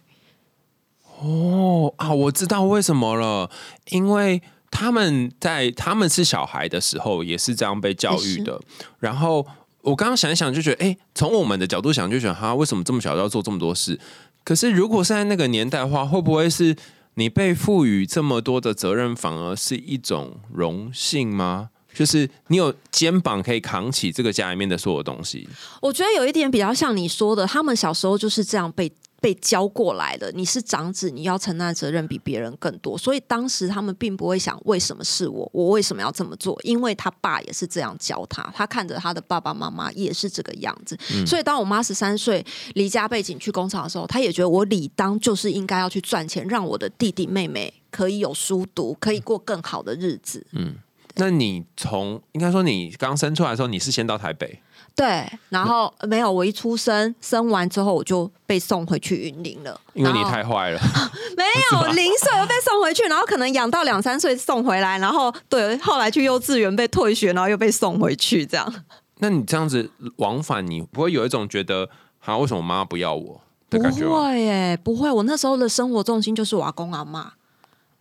[SPEAKER 3] 哦啊，我知道为什么了，因为他们在他们是小孩的时候也是这样被教育的。然后我刚刚想一想，就觉得，哎，从我们的角度想，就觉得哈，为什么这么小就要做这么多事？可是如果是在那个年代的话，会不会是你被赋予这么多的责任，反而是一种荣幸吗？就是你有肩膀可以扛起这个家里面的所有东西。
[SPEAKER 2] 我觉得有一点比较像你说的，他们小时候就是这样被被教过来的。你是长子，你要承担的责任比别人更多，所以当时他们并不会想为什么是我，我为什么要这么做？因为他爸也是这样教他，他看着他的爸爸妈妈也是这个样子。所以当我妈十三岁离家背景去工厂的时候，他也觉得我理当就是应该要去赚钱，让我的弟弟妹妹可以有书读，可以过更好的日子。
[SPEAKER 3] 嗯那你从应该说你刚生出来的时候，你是先到台北，
[SPEAKER 2] 对，然后没有，我一出生生完之后，我就被送回去云林了。
[SPEAKER 3] 因为你太坏了。
[SPEAKER 2] 没有零岁又被送回去，然后可能养到两三岁送回来，然后对，后来去幼稚园被退学，然后又被送回去，这样
[SPEAKER 3] 那你这样子往返，你不会有一种觉得，啊，为什么妈妈不要我的
[SPEAKER 2] 不
[SPEAKER 3] 感觉不？
[SPEAKER 2] 会耶，不会。我那时候的生活重心就是我阿公阿妈，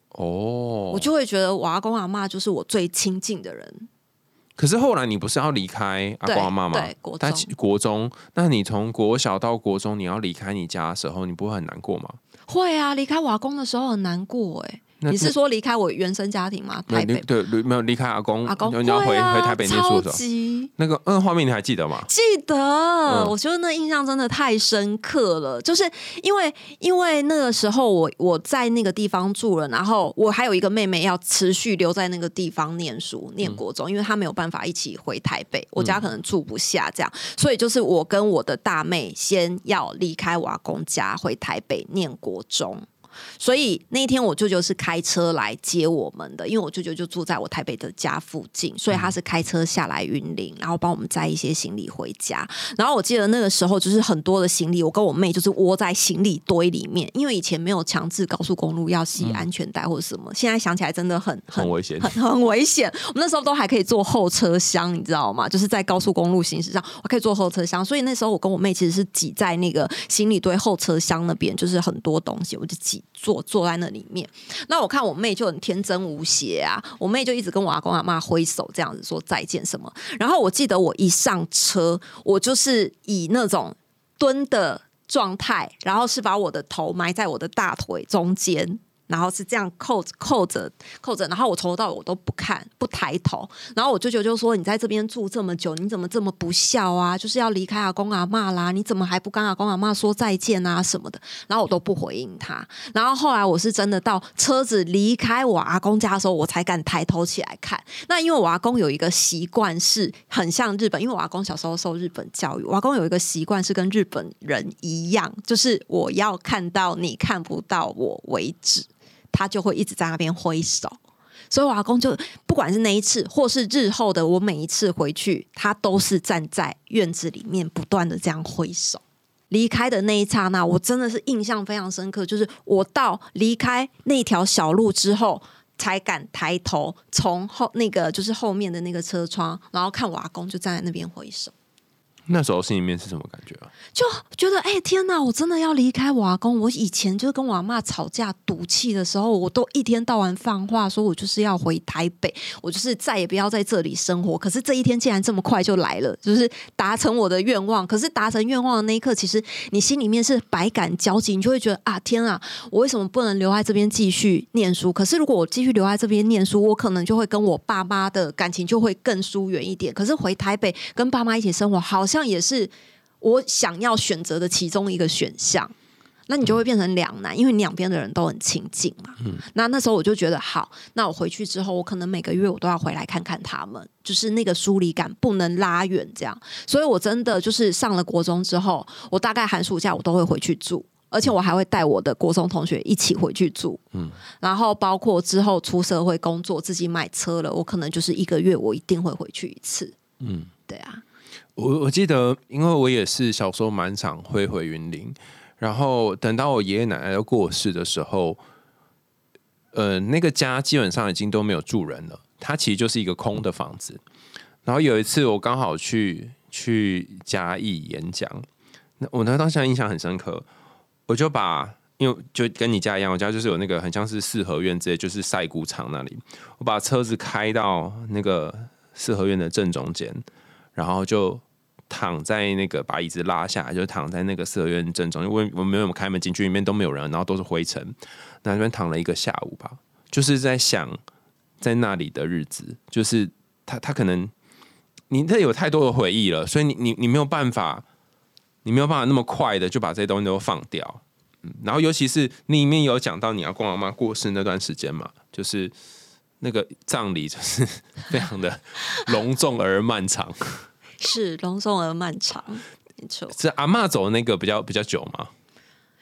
[SPEAKER 3] 哦，
[SPEAKER 2] 我就会觉得我阿公阿妈就是我最亲近的人。
[SPEAKER 3] 可是后来你不是要离开阿公阿妈吗？
[SPEAKER 2] 对对国中
[SPEAKER 3] 国中，那你从国小到国中，你要离开你家的时候，你不会很难过吗？
[SPEAKER 2] 会啊，离开瓦工的时候很难过哎，
[SPEAKER 3] 那
[SPEAKER 2] 你是说离开我原生家庭吗？台北
[SPEAKER 3] 离对没有离开阿公，
[SPEAKER 2] 阿公
[SPEAKER 3] 你要回
[SPEAKER 2] 啊
[SPEAKER 3] 回台北念书
[SPEAKER 2] 超
[SPEAKER 3] 的时候，
[SPEAKER 2] 级
[SPEAKER 3] 那个嗯画面你还记得吗？
[SPEAKER 2] 记得，我觉得那印象真的太深刻了。就是因为因为那个时候我我在那个地方住了，然后我还有一个妹妹要持续留在那个地方念书念国中，因为她没有办法一起回台北，我家可能住不下这样，所以就是我跟我的大妹先要离开我阿公家回台北念国中。所以那一天我舅舅是开车来接我们的，因为我舅舅就住在我台北的家附近，所以他是开车下来云林，然后帮我们载一些行李回家。然后我记得那个时候就是很多的行李，我跟我妹就是窝在行李堆里面，因为以前没有强制高速公路要系安全带或者什么，现在想起来真的很
[SPEAKER 3] 很危险
[SPEAKER 2] 很很危险。我们那时候都还可以坐后车厢，你知道吗？就是在高速公路行驶上，我可以坐后车厢，所以那时候我跟我妹其实是挤在那个行李堆后车厢那边，就是很多东西，我就挤坐坐在那里面。那我看我妹就很天真无邪啊，我妹就一直跟我阿公阿妈挥手这样子说再见什么。然后我记得我一上车，我就是以那种蹲的状态，然后是把我的头埋在我的大腿中间。然后是这样扣着扣着扣着，然后我从头到尾我都不看不抬头，然后我舅舅就说：“你在这边住这么久，你怎么这么不孝啊？就是要离开阿公阿妈啦，你怎么还不跟阿公阿妈说再见啊什么的？”然后我都不回应他。然后后来我是真的到车子离开我阿公家的时候，我才敢抬头起来看。那因为我阿公有一个习惯是很像日本，因为我阿公小时候受日本教育，我阿公有一个习惯是跟日本人一样，就是我要看到你看不到我为止。他就会一直在那边挥手，所以我阿公就不管是那一次，或是日后的我每一次回去，他都是站在院子里面不断的这样挥手。离开的那一刹那，我真的是印象非常深刻，就是我到离开那条小路之后，才敢抬头从后那个就是后面的那个车窗，然后看我阿公就站在那边挥手。
[SPEAKER 3] 那时候心里面是什么感觉啊？
[SPEAKER 2] 就觉得哎、天哪，我真的要离开我阿公。我以前就是跟我阿妈吵架赌气的时候，我都一天到晚放话说，我就是要回台北，我就是再也不要在这里生活。可是这一天竟然这么快就来了，就是达成我的愿望。可是达成愿望的那一刻，其实你心里面是百感交集，你就会觉得啊，天啊，我为什么不能留在这边继续念书？可是如果我继续留在这边念书，我可能就会跟我爸妈的感情就会更疏远一点。可是回台北跟爸妈一起生活，好像也是我想要选择的其中一个选项。那你就会变成两难，因为你两边的人都很亲近嘛。嗯那那时候我就觉得，好，那我回去之后，我可能每个月我都要回来看看他们，就是那个疏离感不能拉远，这样。所以我真的就是上了国中之后，我大概寒暑假我都会回去住。而且我还会带我的国中同学一起回去住，嗯，然后包括之后出社会工作，自己买车了，我可能就是一个月我一定会回去一次，
[SPEAKER 3] 嗯，
[SPEAKER 2] 对啊，
[SPEAKER 3] 我我记得，因为我也是小时候蛮常会回云林，然后等到我爷爷奶奶要过世的时候，呃，那个家基本上已经都没有住人了，它其实就是一个空的房子。然后有一次我刚好去去嘉义演讲，那我那当下印象很深刻，我就把。因为就跟你家一样，我家就是有那个很像是四合院之类，就是晒谷场那里。我把车子开到那个四合院的正中间，然后就躺在那个把椅子拉下来，就躺在那个四合院正中，因为我没有开门进去，里面都没有人，然后都是灰尘。那边躺了一个下午吧，就是在想在那里的日子，就是他他可能你这有太多的回忆了，所以你你你没有办法，你没有办法那么快的就把这些东西都放掉。嗯，然后尤其是你里面有讲到你要公阿妈过世那段时间嘛，就是那个葬礼就是 非常的隆重而漫长。
[SPEAKER 2] 是隆重而漫长，没错。
[SPEAKER 3] 是阿妈走的那个比较比较久吗？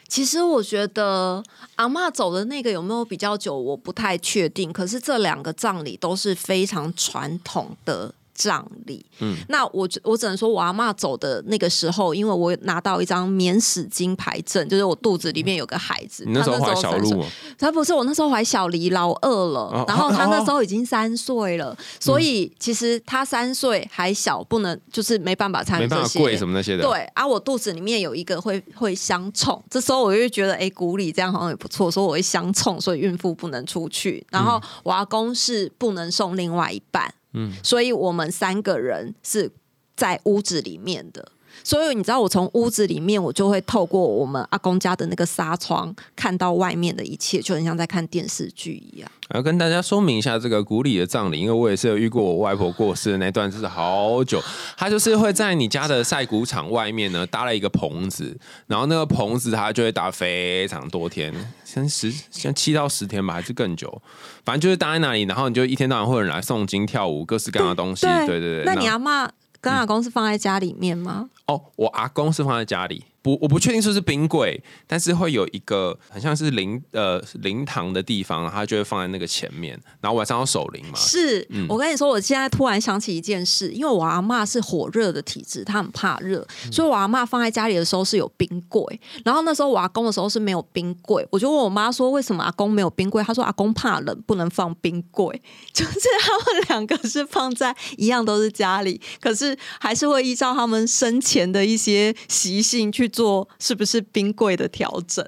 [SPEAKER 2] 其实我觉得阿妈走的那个有没有比较久，我不太确定。可是这两个葬礼都是非常传统的葬礼。嗯，那我我只能说我阿妈走的那个时候，因为我拿到一张免死金牌证，就是我肚子里面有个孩子。
[SPEAKER 3] 你那时候？
[SPEAKER 2] 他不是我那时候怀小黎老二了，
[SPEAKER 3] 哦
[SPEAKER 2] 然后他那时候已经三岁了，所以其实他三岁还小，不能就是没办法参与
[SPEAKER 3] 没办法
[SPEAKER 2] 这些。
[SPEAKER 3] 跪什么那些的。
[SPEAKER 2] 对啊，我肚子里面有一个会会相冲，这时候我就觉得，哎，谷里这样好像也不错，所以我会相冲，所以孕妇不能出去。然后我阿公是不能送另外一半，嗯，所以我们三个人是在屋子里面的。所以你知道，我从屋子里面，我就会透过我们阿公家的那个纱窗，看到外面的一切，就很像在看电视剧一样。
[SPEAKER 3] 要跟大家说明一下这个古里的葬礼，因为我也是有遇过我外婆过世的那段，是好久。他就是会在你家的晒谷场外面呢搭了一个棚子，然后那个棚子它就会搭非常多天，像十像七到十天吧，还是更久。反正就是搭在那里，然后你就一天到晚会有人来诵经跳舞，各式各样的东西。对对对。
[SPEAKER 2] 那你阿妈跟阿公是放在家里面吗？
[SPEAKER 3] 哦，我阿公是放在家里。不，我不确定是不是冰柜，但是会有一个很像是灵呃灵堂的地方，它就会放在那个前面，然后晚上要守灵嘛。
[SPEAKER 2] 是，我跟你说，我现在突然想起一件事，因为我阿妈是火热的体质，她很怕热，所以我阿妈放在家里的时候是有冰柜。然后那时候我阿公的时候是没有冰柜，我就问我妈说，为什么阿公没有冰柜？她说阿公怕冷，不能放冰柜。就是他们两个是放在一样都是家里，可是还是会依照他们生前的一些习性去。做是不是冰柜的调整？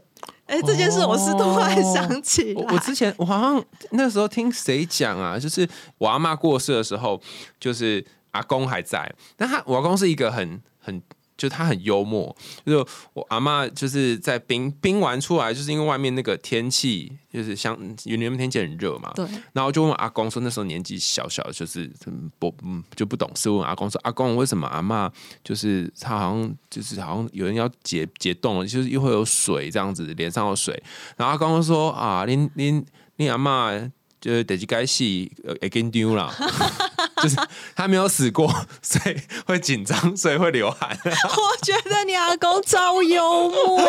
[SPEAKER 2] 哎，这件事我是突然想起
[SPEAKER 3] 来。我之前我好像那时候听谁讲啊，就是我阿妈过世的时候，就是阿公还在，但他我阿公是一个很很。就他很幽默，就是我阿妈就是在冰冰完出来，就是因为外面那个天气就是像云南天气很热嘛，
[SPEAKER 2] 对。
[SPEAKER 3] 然后就问阿公说，那时候年纪小小，就是不嗯就不懂事，问阿公说，阿公为什么阿妈就是他好像就是好像有人要解解冻了，就是又会有水这样子，脸上有水。然后阿公说啊，您您您阿妈就是得去该戏呃给丢了。就是他没有死过，所以会紧张，所以会流汗。
[SPEAKER 2] 我觉得你阿公超幽默，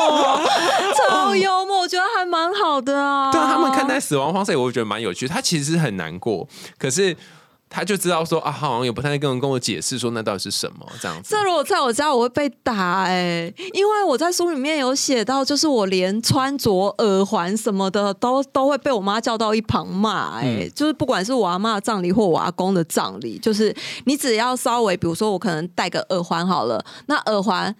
[SPEAKER 2] 超幽默，我觉得还蛮好的啊。
[SPEAKER 3] 对他们看待死亡方式，我觉得蛮有趣。他其实很难过，可是。他就知道说啊，好像也不太跟人跟我解释说那到底是什么这样子。
[SPEAKER 2] 这如果在我家，我会被打哎，因为我在书里面有写到，就是我连穿着耳环什么的都都会被我妈叫到一旁骂哎，就是不管是我阿妈的葬礼或我阿公的葬礼，就是你只要稍微，比如说我可能戴个耳环好了，那耳环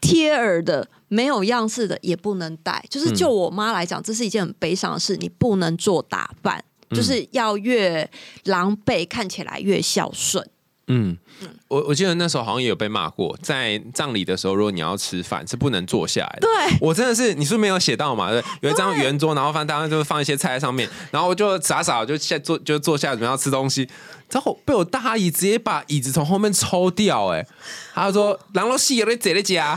[SPEAKER 2] 贴耳的没有样式的也不能戴，就是就我妈来讲，这是一件很悲伤的事，你不能做打扮。就是要越狼狈，看起来越孝顺。
[SPEAKER 3] 嗯，我我记得那时候好像也有被骂过，在葬礼的时候，如果你要吃饭，是不能坐下来的。
[SPEAKER 2] 对，
[SPEAKER 3] 我真的是，你是没有写到嘛？对，有一张圆桌，然后放，当然就是放一些菜在上面，然后我就傻傻就下坐，就坐下准备要吃东西，然后被我大阿姨直接把椅子从后面抽掉。哎，他说：“狼肉戏有在这里家，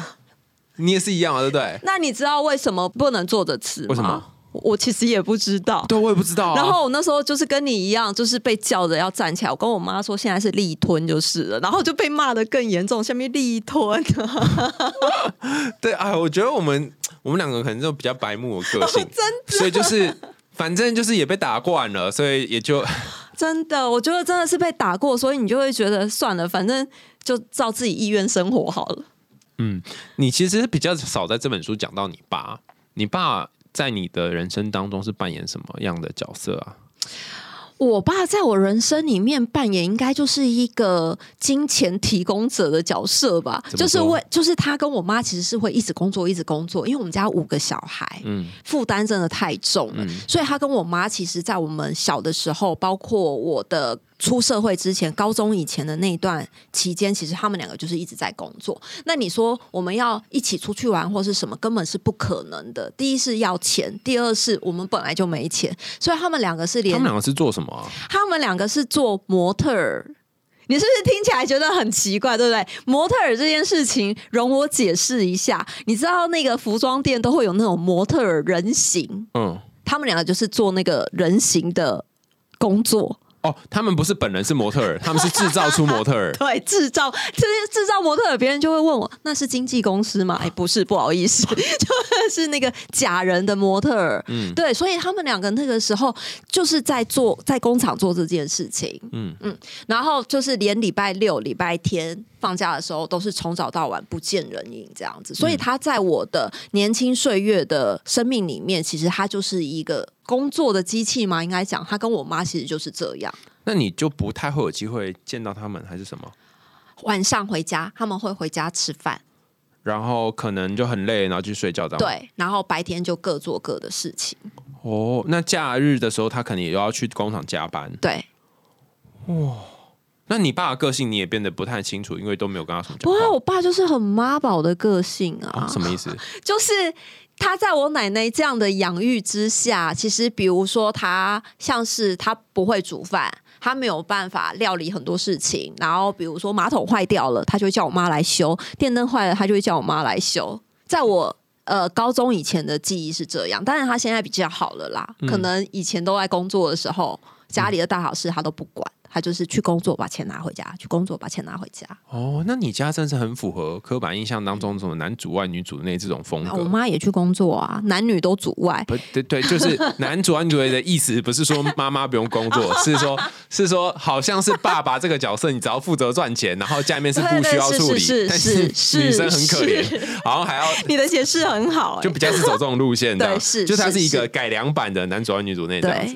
[SPEAKER 3] 你也是一样啊，对不对？”
[SPEAKER 2] 那你知道为什么不能坐着吃？
[SPEAKER 3] 为什么？
[SPEAKER 2] 我其实也不知道，
[SPEAKER 3] 对，我也不知道。
[SPEAKER 2] 然后我那时候就是跟你一样，就是被叫着要站起来。我跟我妈说现在是力吞就是了，然后就被骂的更严重，下面力吞。
[SPEAKER 3] 对啊，我觉得我们我们两个可能就比较白目的个性，
[SPEAKER 2] 真的。
[SPEAKER 3] 所以就是反正就是也被打惯了，所以也就
[SPEAKER 2] 真的，我觉得真的是被打过，所以你就会觉得算了，反正就照自己意愿生活好了。
[SPEAKER 3] 嗯，你其实比较少在这本书讲到你爸，你爸。在你的人生当中是扮演什么样的角色啊？
[SPEAKER 2] 我爸在我人生里面扮演应该就是一个金钱提供者的角色吧，就是为就是他跟我妈其实是会一直工作一直工作，因为我们家五个小孩，嗯，负担真的太重了，所以他跟我妈其实，在我们小的时候，包括我的。出社会之前，高中以前的那一段期间，其实他们两个就是一直在工作。那你说我们要一起出去玩或是什么，根本是不可能的。第一是要钱，第二是我们本来就没钱，所以他们两个是连
[SPEAKER 3] 他们两个是做什么？
[SPEAKER 2] 他们两个是做模特儿。你是不是听起来觉得很奇怪，对不对？模特儿这件事情，容我解释一下。你知道那个服装店都会有那种模特儿人形，嗯，他们两个就是做那个人形的工作。
[SPEAKER 3] 哦，他们不是本人是模特儿，他们是制造出模特儿。
[SPEAKER 2] 对，制造这些制造模特儿，别人就会问我，那是经纪公司吗？哎，不是，不好意思，就是那个假人的模特儿。嗯，对，所以他们两个那个时候就是在做，在工厂做这件事情。嗯嗯，然后就是连礼拜六、礼拜天放假的时候，都是从早到晚不见人影这样子。所以他在我的年轻岁月的生命里面，其实他就是一个。工作的机器嘛，应该讲，他跟我妈其实就是这样。
[SPEAKER 3] 那你就不太会有机会见到他们，还是什么？
[SPEAKER 2] 晚上回家，他们会回家吃饭，
[SPEAKER 3] 然后可能就很累，然后去睡觉。这样
[SPEAKER 2] 对，然后白天就各做各的事情。
[SPEAKER 3] 哦，那假日的时候，他可能也要去工厂加班。
[SPEAKER 2] 对，哇，
[SPEAKER 3] 那你爸的个性你也变得不太清楚，因为都没有跟他什么讲
[SPEAKER 2] 不过
[SPEAKER 3] 话。
[SPEAKER 2] 我爸就是很妈宝的个性啊，
[SPEAKER 3] 哦什么意思？
[SPEAKER 2] 就是他在我奶奶这样的养育之下，其实比如说他像是他不会煮饭。他没有办法料理很多事情，然后比如说马桶坏掉了，他就会叫我妈来修；电灯坏了，他就会叫我妈来修。在我呃高中以前的记忆是这样，当然他现在比较好了啦。可能以前都在工作的时候，家里的大小事他都不管，他就是去工作把钱拿回家，去工作把钱拿回家。
[SPEAKER 3] 哦，那你家真是很符合刻板印象当中什么男主外女主内这种风格。我。
[SPEAKER 2] 妈也去工作啊，男女都主外。
[SPEAKER 3] 不对对，就是 男主外女主内的意思，不是说妈妈不用工作，是说是说好像是爸爸这个角色，你只要负责赚钱，然后家里面是不需要处理，但
[SPEAKER 2] 是是
[SPEAKER 3] 女生很可怜，然后还要
[SPEAKER 2] 你的解释很好、欸，
[SPEAKER 3] 就比较是走这种路线的，
[SPEAKER 2] 对是
[SPEAKER 3] 就它是一个改良版的男主外女主内这样子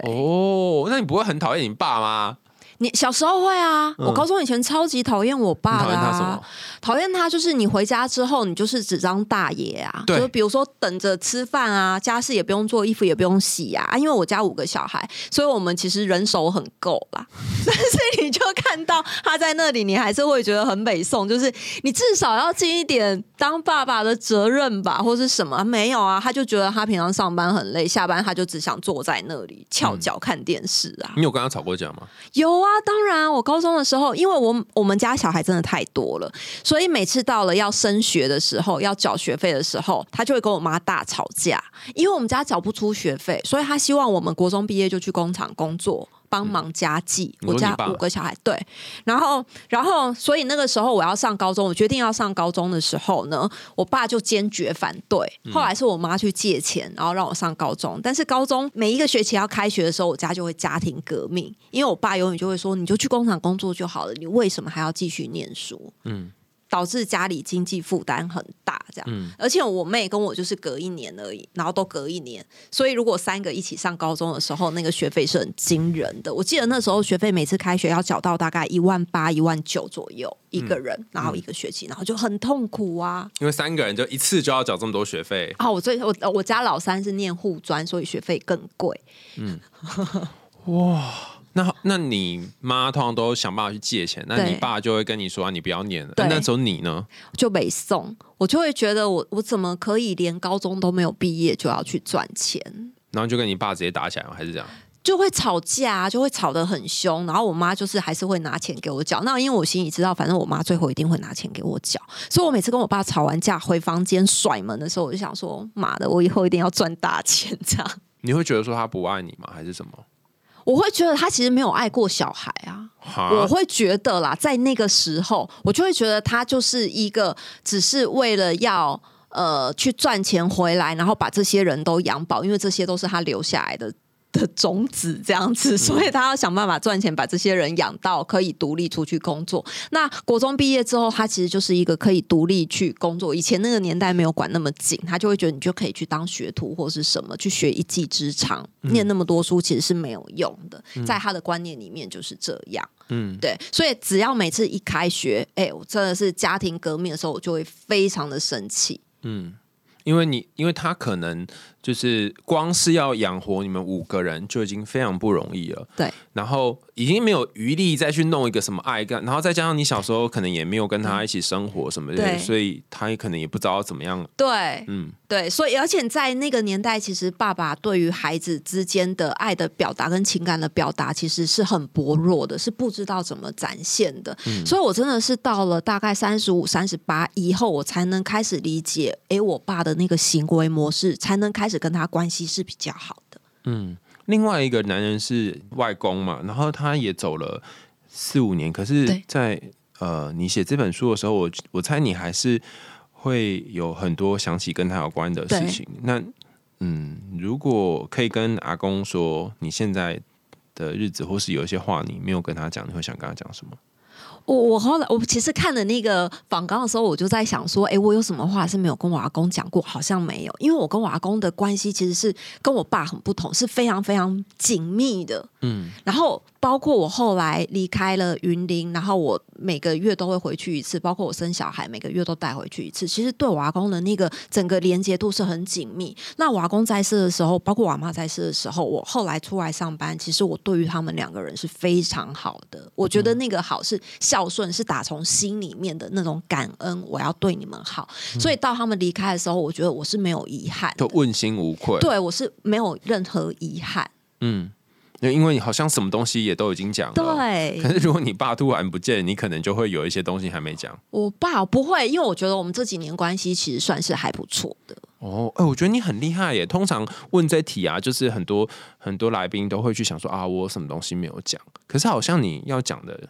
[SPEAKER 3] 哦，那你不会很讨厌你爸吗？
[SPEAKER 2] 你小时候会啊，
[SPEAKER 3] 嗯
[SPEAKER 2] 我高中以前超级讨厌我爸
[SPEAKER 3] 你
[SPEAKER 2] 的、啊，
[SPEAKER 3] 厌他什么？
[SPEAKER 2] 讨厌他就是你回家之后，你就是只当大爷啊，
[SPEAKER 3] 对
[SPEAKER 2] 就比如说等着吃饭啊，家事也不用做，衣服也不用洗啊。啊因为我家五个小孩，所以我们其实人手很够啦。但是你就看到他在那里，你还是会觉得很美颂，就是你至少要尽一点当爸爸的责任吧，或是什么？没有啊，他就觉得他平常上班很累，下班他就只想坐在那里翘脚看电视啊。
[SPEAKER 3] 你有跟他吵过架吗？
[SPEAKER 2] 有啊，啊当然，我高中的时候，因为我我们家小孩真的太多了，所以每次到了要升学的时候，要缴学费的时候，他就会跟我妈大吵架，因为我们家缴不出学费，所以他希望我们国中毕业就去工厂工作。帮忙家计，我家五个小孩，对，然后，然后，所以那个时候我要上高中，我决定要上高中的时候呢，我爸就坚决反对。后来是我妈去借钱，然后让我上高中。但是高中每一个学期要开学的时候，我家就会家庭革命，因为我爸永远就会说：“你就去工厂工作就好了，你为什么还要继续念书？”
[SPEAKER 3] 嗯
[SPEAKER 2] 导致家里经济负担很大，这样。
[SPEAKER 3] 嗯，
[SPEAKER 2] 而且我妹跟我就是隔一年而已，然后都隔一年，所以如果三个一起上高中的时候，那个学费是很惊人的。我记得那时候学费每次开学要缴到大概一万八、一万九左右一个人，然后一个学期，然后就很痛苦啊。
[SPEAKER 3] 因为三个人就一次就要缴这么多学费，
[SPEAKER 2] 啊，我最我我家老三是念护专，所以学费更贵。
[SPEAKER 3] 那那你妈通常都想办法去借钱，那你爸就会跟你说、啊、你不要念了。那时候你呢？
[SPEAKER 2] 就没送，我就会觉得我我怎么可以连高中都没有毕业就要去赚钱？
[SPEAKER 3] 然后就跟你爸直接打起来吗？还是这样？
[SPEAKER 2] 就会吵架，就会吵得很凶，然后我妈就是还是会拿钱给我缴。那因为我心里知道，反正我妈最后一定会拿钱给我缴，所以我每次跟我爸吵完架回房间甩门的时候，我就想说：妈的，我以后一定要赚大钱！这样，
[SPEAKER 3] 你会觉得说他不爱你吗？还是什么？
[SPEAKER 2] 我会觉得他其实没有爱过小孩啊。我会觉得啦，在那个时候，我就会觉得他就是一个只是为了要呃去赚钱回来，然后把这些人都养饱，因为这些都是他留下来的。的种子这样子，所以他要想办法赚钱，把这些人养到可以独立出去工作。那国中毕业之后，他其实就是一个可以独立去工作。以前那个年代没有管那么紧，他就会觉得你就可以去当学徒或是什么，去学一技之长。念那么多书其实是没有用的，在他的观念里面就是这样。
[SPEAKER 3] 嗯，
[SPEAKER 2] 对，所以只要每次一开学，哎、我真的是家庭革命的时候，我就会非常的生气。
[SPEAKER 3] 嗯，因为你因为他可能就是光是要养活你们五个人就已经非常不容易了，
[SPEAKER 2] 对，
[SPEAKER 3] 然后已经没有余力再去弄一个什么爱干，然后再加上你小时候可能也没有跟他一起生活什么的，
[SPEAKER 2] 对
[SPEAKER 3] 所以他也可能也不知道怎么样，
[SPEAKER 2] 对，
[SPEAKER 3] 嗯，
[SPEAKER 2] 对，所以而且在那个年代，其实爸爸对于孩子之间的爱的表达跟情感的表达，其实是很薄弱的，是不知道怎么展现的。所以我真的是到了大概三十五、三十八以后，我才能开始理解，哎，我爸的那个行为模式，才能开始跟他关系是比较好的。
[SPEAKER 3] 嗯另外一个男人是外公嘛，然后他也走了四五年，可是
[SPEAKER 2] 对
[SPEAKER 3] 在，呃你写这本书的时候，我我猜你还是会有很多想起跟他有关的事情。那嗯，如果可以跟阿公说你现在的日子，或是有一些话你没有跟他讲，你会想跟他讲什么？
[SPEAKER 2] 我我后来我其实看了那个访纲的时候，我就在想说，哎，我有什么话是没有跟我阿公讲过？好像没有，因为我跟我阿公的关系其实是跟我爸很不同，是非常非常紧密的。嗯，然后包括我后来离开了云林，然后我每个月都会回去一次，包括我生小孩每个月都带回去一次。其实对我阿公的那个整个连接度是很紧密。那我阿公在世的时候，包括我阿妈在世的时候，我后来出来上班，其实我对于他们两个人是非常好的。我觉得那个好是孝顺，是打从心里面的那种感恩，我要对你们好。所以到他们离开的时候，我觉得我是没有遗憾，
[SPEAKER 3] 就问心无愧。
[SPEAKER 2] 对我是没有任何遗憾。嗯。
[SPEAKER 3] 因为你好像什么东西也都已经讲了，
[SPEAKER 2] 对。
[SPEAKER 3] 可是如果你爸突然不见，你可能就会有一些东西还没讲。
[SPEAKER 2] 我爸不会，因为我觉得我们这几年关系其实算是还不错的。
[SPEAKER 3] 哦，哎，我觉得你很厉害耶。通常问这题啊，就是很多很多来宾都会去想说啊，我什么东西没有讲。可是好像你要讲的。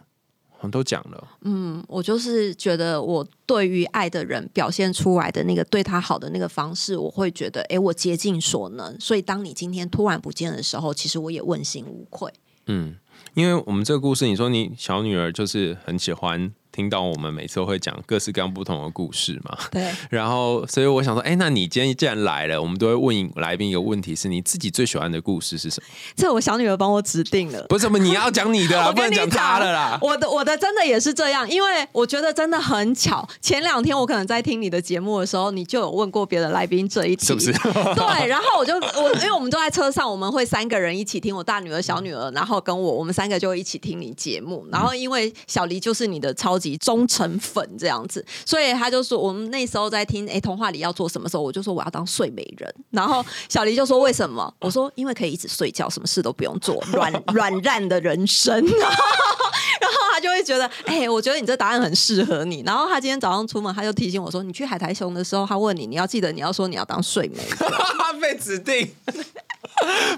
[SPEAKER 3] 都讲了，
[SPEAKER 2] 嗯，我就是觉得我对于爱的人表现出来的那个对他好的那个方式，我会觉得，哎，我竭尽所能。所以当你今天突然不见的时候，其实我也问心无愧。
[SPEAKER 3] 嗯，因为我们这个故事，你说你小女儿就是很喜欢。听到我们每次都会讲各式各样不同的故事嘛？
[SPEAKER 2] 对。
[SPEAKER 3] 然后，所以我想说，哎，那你今天既然来了，我们都会问来宾一个问题：是你自己最喜欢的故事是什么？
[SPEAKER 2] 这我小女儿帮我指定了。
[SPEAKER 3] 不是什么，你要讲你的，不能讲她的啦。
[SPEAKER 2] 我的我的真的也是这样，因为我觉得真的很巧。前两天我可能在听你的节目的时候，你就有问过别的来宾这一题，
[SPEAKER 3] 是不是？
[SPEAKER 2] 对。然后我就我，因为我们都在车上，我们会三个人一起听，我大女儿、小女儿，然后跟我，我们三个就一起听你节目。然后因为小黎就是你的超级忠诚。粉这样子，所以他就说，我们那时候在听，哎，童话里要做什么时候，我就说我要当睡美人。然后小黎就说为什么？我说因为可以一直睡觉，什么事都不用做，软软烂的人生。然后他就会觉得，哎，我觉得你这答案很适合你。然后他今天早上出门，他就提醒我说，你去海苔熊的时候，他问你，你要记得你要说你要当睡美人。
[SPEAKER 3] 被指定，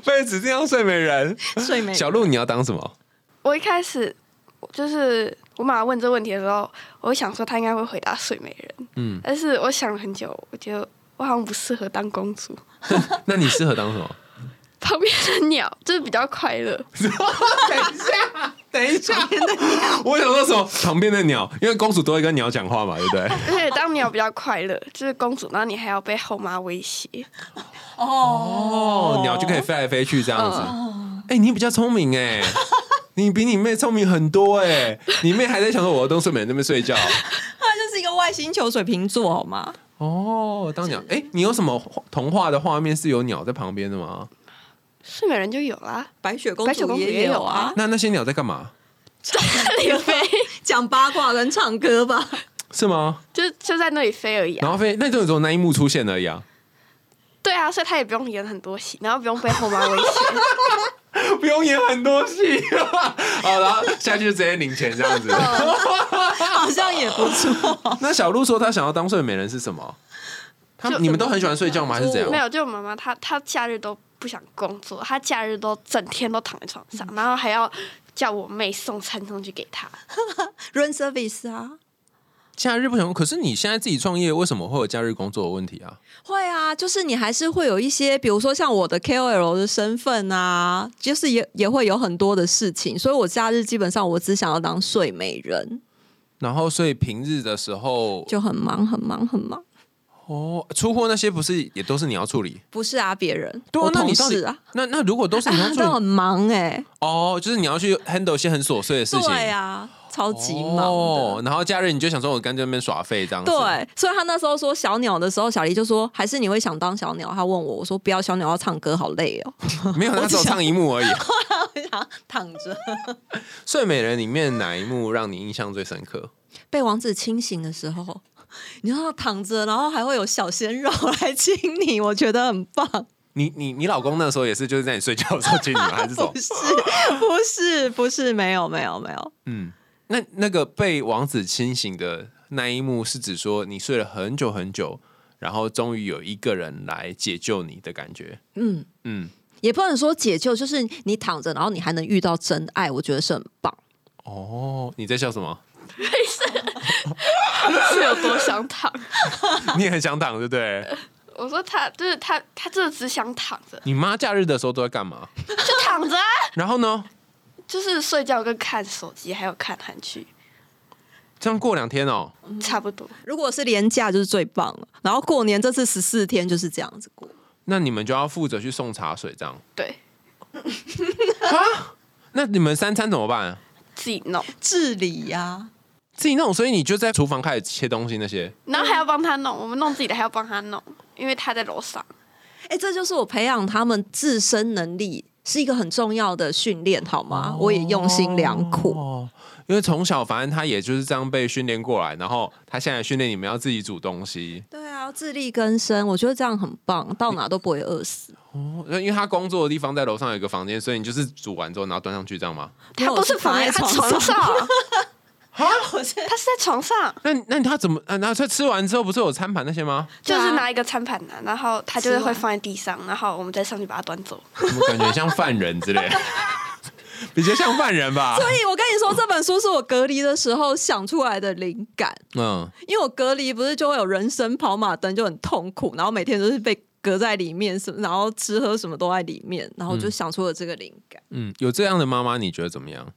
[SPEAKER 3] 被指定当睡美人。
[SPEAKER 2] 睡美
[SPEAKER 3] 小鹿，你要当什么？
[SPEAKER 1] 我一开始就是。我妈问这问题的时候，我想说她应该会回答睡美人。嗯，但是我想了很久，我觉得我好像不适合当公主。
[SPEAKER 3] 那你适合当什么？
[SPEAKER 1] 旁边的鸟，就是比较快乐。
[SPEAKER 3] 等一下，等一下，我想说什么？旁边的鸟，因为公主都会跟鸟讲话嘛，对不对？
[SPEAKER 1] 而且当鸟比较快乐，就是公主，然后你还要被后妈威胁。
[SPEAKER 3] 哦，鸟就可以飞来飞去这样子。哎，你比较聪明哎。你比你妹聪明很多哎！你妹还在想说我要当睡美人那边睡觉，她
[SPEAKER 2] 就是一个外星球水瓶座好吗？
[SPEAKER 3] 哦，当鸟哎，你有什么童话的画面是有鸟在旁边的吗？
[SPEAKER 1] 睡美人就有啦，
[SPEAKER 2] 白雪公主也有啊。
[SPEAKER 3] 那那些鸟在干嘛？
[SPEAKER 1] 在那里飞，
[SPEAKER 2] 讲八卦跟唱歌吧？
[SPEAKER 3] 是吗？
[SPEAKER 1] 就就在那里飞而已。
[SPEAKER 3] 然后飞，那就只有那一幕出现而已啊。
[SPEAKER 1] 对啊，所以他也不用演很多戏，然后不用被后妈威胁。
[SPEAKER 3] 不用演很多戏，好，然后下去就直接领钱这样子，
[SPEAKER 2] 好像也不错。
[SPEAKER 3] 那小鹿说他想要当睡美人是什么？他你们都很喜欢睡觉吗？还是怎样？
[SPEAKER 1] 没有，就妈妈她她假日都不想工作，她假日都整天都躺在床上，然后还要叫我妹送餐上去给她
[SPEAKER 2] ，run service 啊。
[SPEAKER 3] 假日不想，可是你现在自己创业，为什么会有假日工作的问题啊？
[SPEAKER 2] 会啊，就是你还是会有一些，比如说像我的 KOL 的身份啊，就是也也会有很多的事情，所以我假日基本上我只想要当睡美人。
[SPEAKER 3] 然后，所以平日的时候
[SPEAKER 2] 就很忙，很忙，很忙。
[SPEAKER 3] 哦，出货那些不是也都是你要处理？
[SPEAKER 2] 不是啊，别人，
[SPEAKER 3] 我
[SPEAKER 2] 同事啊。
[SPEAKER 3] 那那如果都是你要处理，
[SPEAKER 2] 很忙哎。
[SPEAKER 3] 哦，就是你要去 handle 一些很琐碎的事情。
[SPEAKER 2] 对啊。超级忙哦
[SPEAKER 3] 然后假日你就想说，我干脆那边耍废这样。
[SPEAKER 2] 对，所以他那时候说小鸟的时候，小黎就说，还是你会想当小鸟？他问我，我说不要，小鸟要唱歌，好累哦。
[SPEAKER 3] 没有，他只有唱一幕而已。
[SPEAKER 2] 我想躺着。
[SPEAKER 3] 睡美人里面哪一幕让你印象最深刻？
[SPEAKER 2] 被王子清醒的时候，你知道躺着，然后还会有小鲜肉来亲你，我觉得很棒。
[SPEAKER 3] 你你你老公那时候也是就是在你睡觉的时候亲你吗？还是？
[SPEAKER 2] 不是，不是，不是，没有，没有，没有。嗯。
[SPEAKER 3] 那那个被王子清醒的那一幕，是指说你睡了很久很久，然后终于有一个人来解救你的感觉。嗯
[SPEAKER 2] 嗯，也不能说解救，就是你躺着，然后你还能遇到真爱，我觉得是很棒。
[SPEAKER 3] 哦，你在笑什么？
[SPEAKER 1] 没事，是有多想躺？
[SPEAKER 3] 你也很想躺，对不对？
[SPEAKER 1] 我说他就是他，他真的只想躺着。
[SPEAKER 3] 你妈假日的时候都在干嘛？
[SPEAKER 1] 就躺着啊。
[SPEAKER 3] 然后呢？
[SPEAKER 1] 就是睡觉跟看手机，还有看韩剧。
[SPEAKER 3] 这样过两天哦。
[SPEAKER 1] 差不多。
[SPEAKER 2] 如果是年假就是最棒了，然后过年这次十四天就是这样子过。
[SPEAKER 3] 那你们就要负责去送茶水，这样。
[SPEAKER 1] 对，
[SPEAKER 3] 那你们三餐怎么办？
[SPEAKER 1] 自己弄，
[SPEAKER 2] 治理呀、
[SPEAKER 3] 自己弄，所以你就在厨房开始切东西那些。
[SPEAKER 1] 然后还要帮他弄，我们弄自己的还要帮他弄，因为他在楼上。
[SPEAKER 2] 哎、这就是我培养他们自身能力是一个很重要的训练，好吗？我也用心良苦。
[SPEAKER 3] 哦，因为从小反正他也就是这样被训练过来，然后他现在训练你们要自己煮东西。
[SPEAKER 2] 对啊，自力更生，我觉得这样很棒，到哪都不会饿死。
[SPEAKER 3] 哦，因为他工作的地方在楼上有一个房间，所以你就是煮完之后然后端上去这样吗？
[SPEAKER 1] 他不是房间，他床上，
[SPEAKER 2] 我是
[SPEAKER 1] 他是在床上，
[SPEAKER 3] 那那他怎么？啊、然后他吃完之后不是有餐盘那些吗？
[SPEAKER 1] 就是拿一个餐盘拿，然后他就是会放在地上，然后我们再上去把它端走。
[SPEAKER 3] 我们感觉像犯人之类的，比较像犯人吧？
[SPEAKER 2] 所以我跟你说，这本书是我隔离的时候想出来的灵感。
[SPEAKER 3] 嗯，
[SPEAKER 2] 因为我隔离不是就会有人生跑马灯，就很痛苦，然后每天都是被隔在里面，什么然后吃喝什么都在里面，然后就想出了这个灵感。
[SPEAKER 3] 嗯，有这样的妈妈，你觉得怎么样？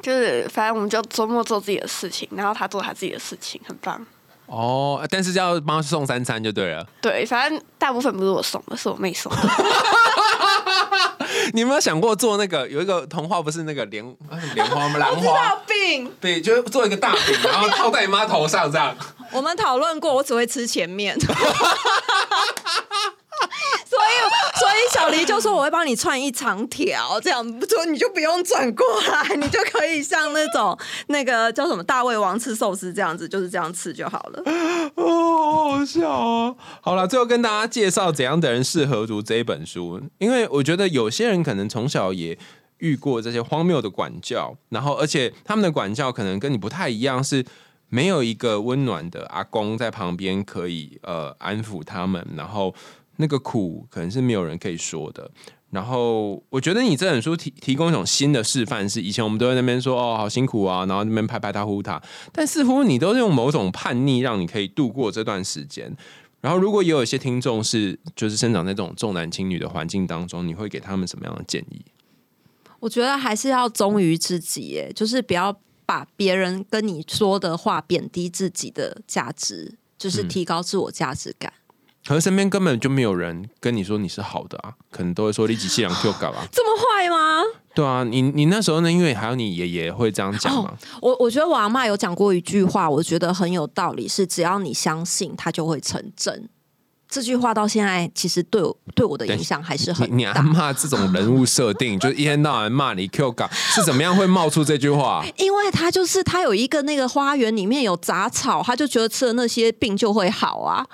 [SPEAKER 1] 就是反正我们就周末做自己的事情，然后他做他自己的事情，很棒。
[SPEAKER 3] 哦，但是要帮他送三餐就对了。
[SPEAKER 1] 对，反正大部分不是我送的，是我妹送的。
[SPEAKER 3] 你有没有想过做那个有一个童话，不是那个莲啊莲花吗？兰花，
[SPEAKER 2] 病，
[SPEAKER 3] 对，就是做一个大饼，然后套在你妈头上这样。
[SPEAKER 2] 我们讨论过，我只会吃前面。所以，小黎就说我会帮你串一长条，这样说你就不用转过来，你就可以像那种那个叫什么大胃王吃寿司这样子，就是这样吃就好了。
[SPEAKER 3] 哦，好好笑哦！好了，最后跟大家介绍怎样的人适合读这一本书，因为我觉得有些人可能从小也遇过这些荒谬的管教，然后而且他们的管教可能跟你不太一样，是没有一个温暖的阿公在旁边可以呃安抚他们，然后那个苦可能是没有人可以说的。然后我觉得你这本书提提供一种新的示范，是以前我们都在那边说哦好辛苦啊，然后那边拍拍他呼他，但似乎你都是用某种叛逆让你可以度过这段时间。然后如果也有一些听众是就是生长在这种重男轻女的环境当中，你会给他们什么样的建议？
[SPEAKER 2] 我觉得还是要忠于自己，耶，就是不要把别人跟你说的话贬低自己的价值，就是提高自我价值感。
[SPEAKER 3] 可是身边根本就没有人跟你说你是好的啊，可能都会说你几气两 Q 搞啊，
[SPEAKER 2] 这么坏吗？
[SPEAKER 3] 对啊，你你那时候呢，因为还有你爷爷会这样讲嘛，
[SPEAKER 2] 我我觉得我阿妈有讲过一句话，我觉得很有道理，是只要你相信，它就会成真。这句话到现在其实对我对我的影响还是很
[SPEAKER 3] 你你阿
[SPEAKER 2] 大，
[SPEAKER 3] 骂这种人物设定，就一天到晚骂你 Q 港，是怎么样会冒出这句话？
[SPEAKER 2] 因为他就是他有一个那个花园里面有杂草，他就觉得吃了那些病就会好啊。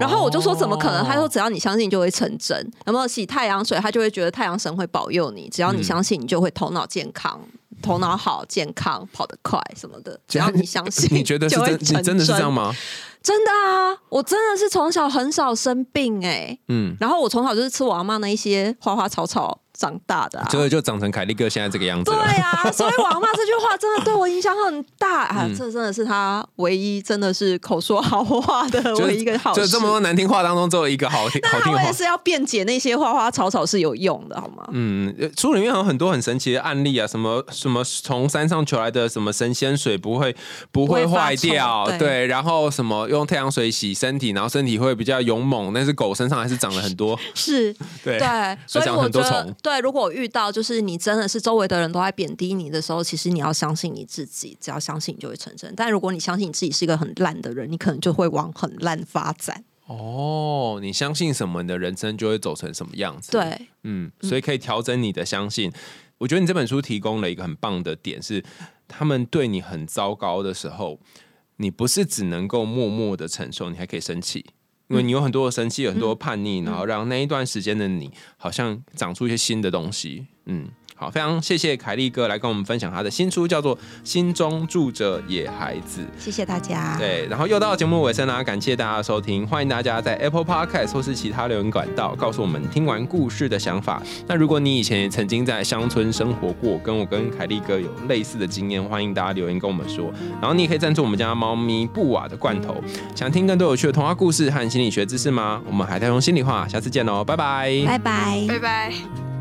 [SPEAKER 2] 然后我就说怎么可能？他说只要你相信就会成真。有没有洗太阳水？他就会觉得太阳神会保佑你。只要你相信，你就会头脑健康、头脑好、健康、跑得快什么的。只要你相信，
[SPEAKER 3] 你觉得真？你真的是这样
[SPEAKER 2] 吗？真的啊，我真的是从小很少生病哎、
[SPEAKER 3] 嗯，
[SPEAKER 2] 然后我从小就是吃我阿妈那一些花花草草长大的啊。
[SPEAKER 3] 结果就长成凯利哥现在这个样子
[SPEAKER 2] 对
[SPEAKER 3] 了。
[SPEAKER 2] 啊，所以我阿妈这句话真的对我影响很大 啊！
[SPEAKER 3] 嗯
[SPEAKER 2] 这真的是他唯一真的是口说好话的唯一一个好事。
[SPEAKER 3] 就这么多难听话当中，只有一个好听好听话
[SPEAKER 2] 那我也。是要辩解那些花花草草是有用的，好吗？
[SPEAKER 3] 嗯，呃书里面有很多很神奇的案例啊，什么什么从山上求来的什么神仙水不会不会坏掉，
[SPEAKER 2] 臭对
[SPEAKER 3] 对，然后什么用太阳水洗身体，然后身体会比较勇猛，但是狗身上还是长了很多，
[SPEAKER 2] 是，
[SPEAKER 3] 对
[SPEAKER 2] 对，所以
[SPEAKER 3] 长
[SPEAKER 2] 我觉得
[SPEAKER 3] 很多虫，
[SPEAKER 2] 对，如果遇到就是你真的是周围的人都在贬低你的时候，其实你要相信你自己，只要相信你就会成真。但如果你相信你自己是一个很烂的人，你可能就会往很烂发展。
[SPEAKER 3] 哦，你相信什么，你的人生就会走成什么样子。，
[SPEAKER 2] 对，
[SPEAKER 3] 嗯，所以可以调整你的相信。我觉得你这本书提供了一个很棒的点是，他们对你很糟糕的时候，你不是只能够默默的承受，你还可以生气。因为你有很多的生气，有很多的叛逆，然后让那一段时间的你好像长出一些新的东西。嗯，好，非常谢谢凯利哥来跟我们分享他的新书，叫做《心中住着野孩子》。
[SPEAKER 2] 谢谢大家。
[SPEAKER 3] 对，然后又到节目尾声啦，感谢大家的收听，欢迎大家在 Apple Podcast 或是其他留言管道告诉我们听完故事的想法。那如果你以前也曾经在乡村生活过，跟我跟凯利哥有类似的经验，欢迎大家留言跟我们说。然后你也可以赞助我们家猫咪布瓦的罐头。想听更多有趣的童话故事和心理学知识吗？我们海苔熊心里话，下次见喽，拜拜。
[SPEAKER 2] 拜拜。
[SPEAKER 1] 拜拜。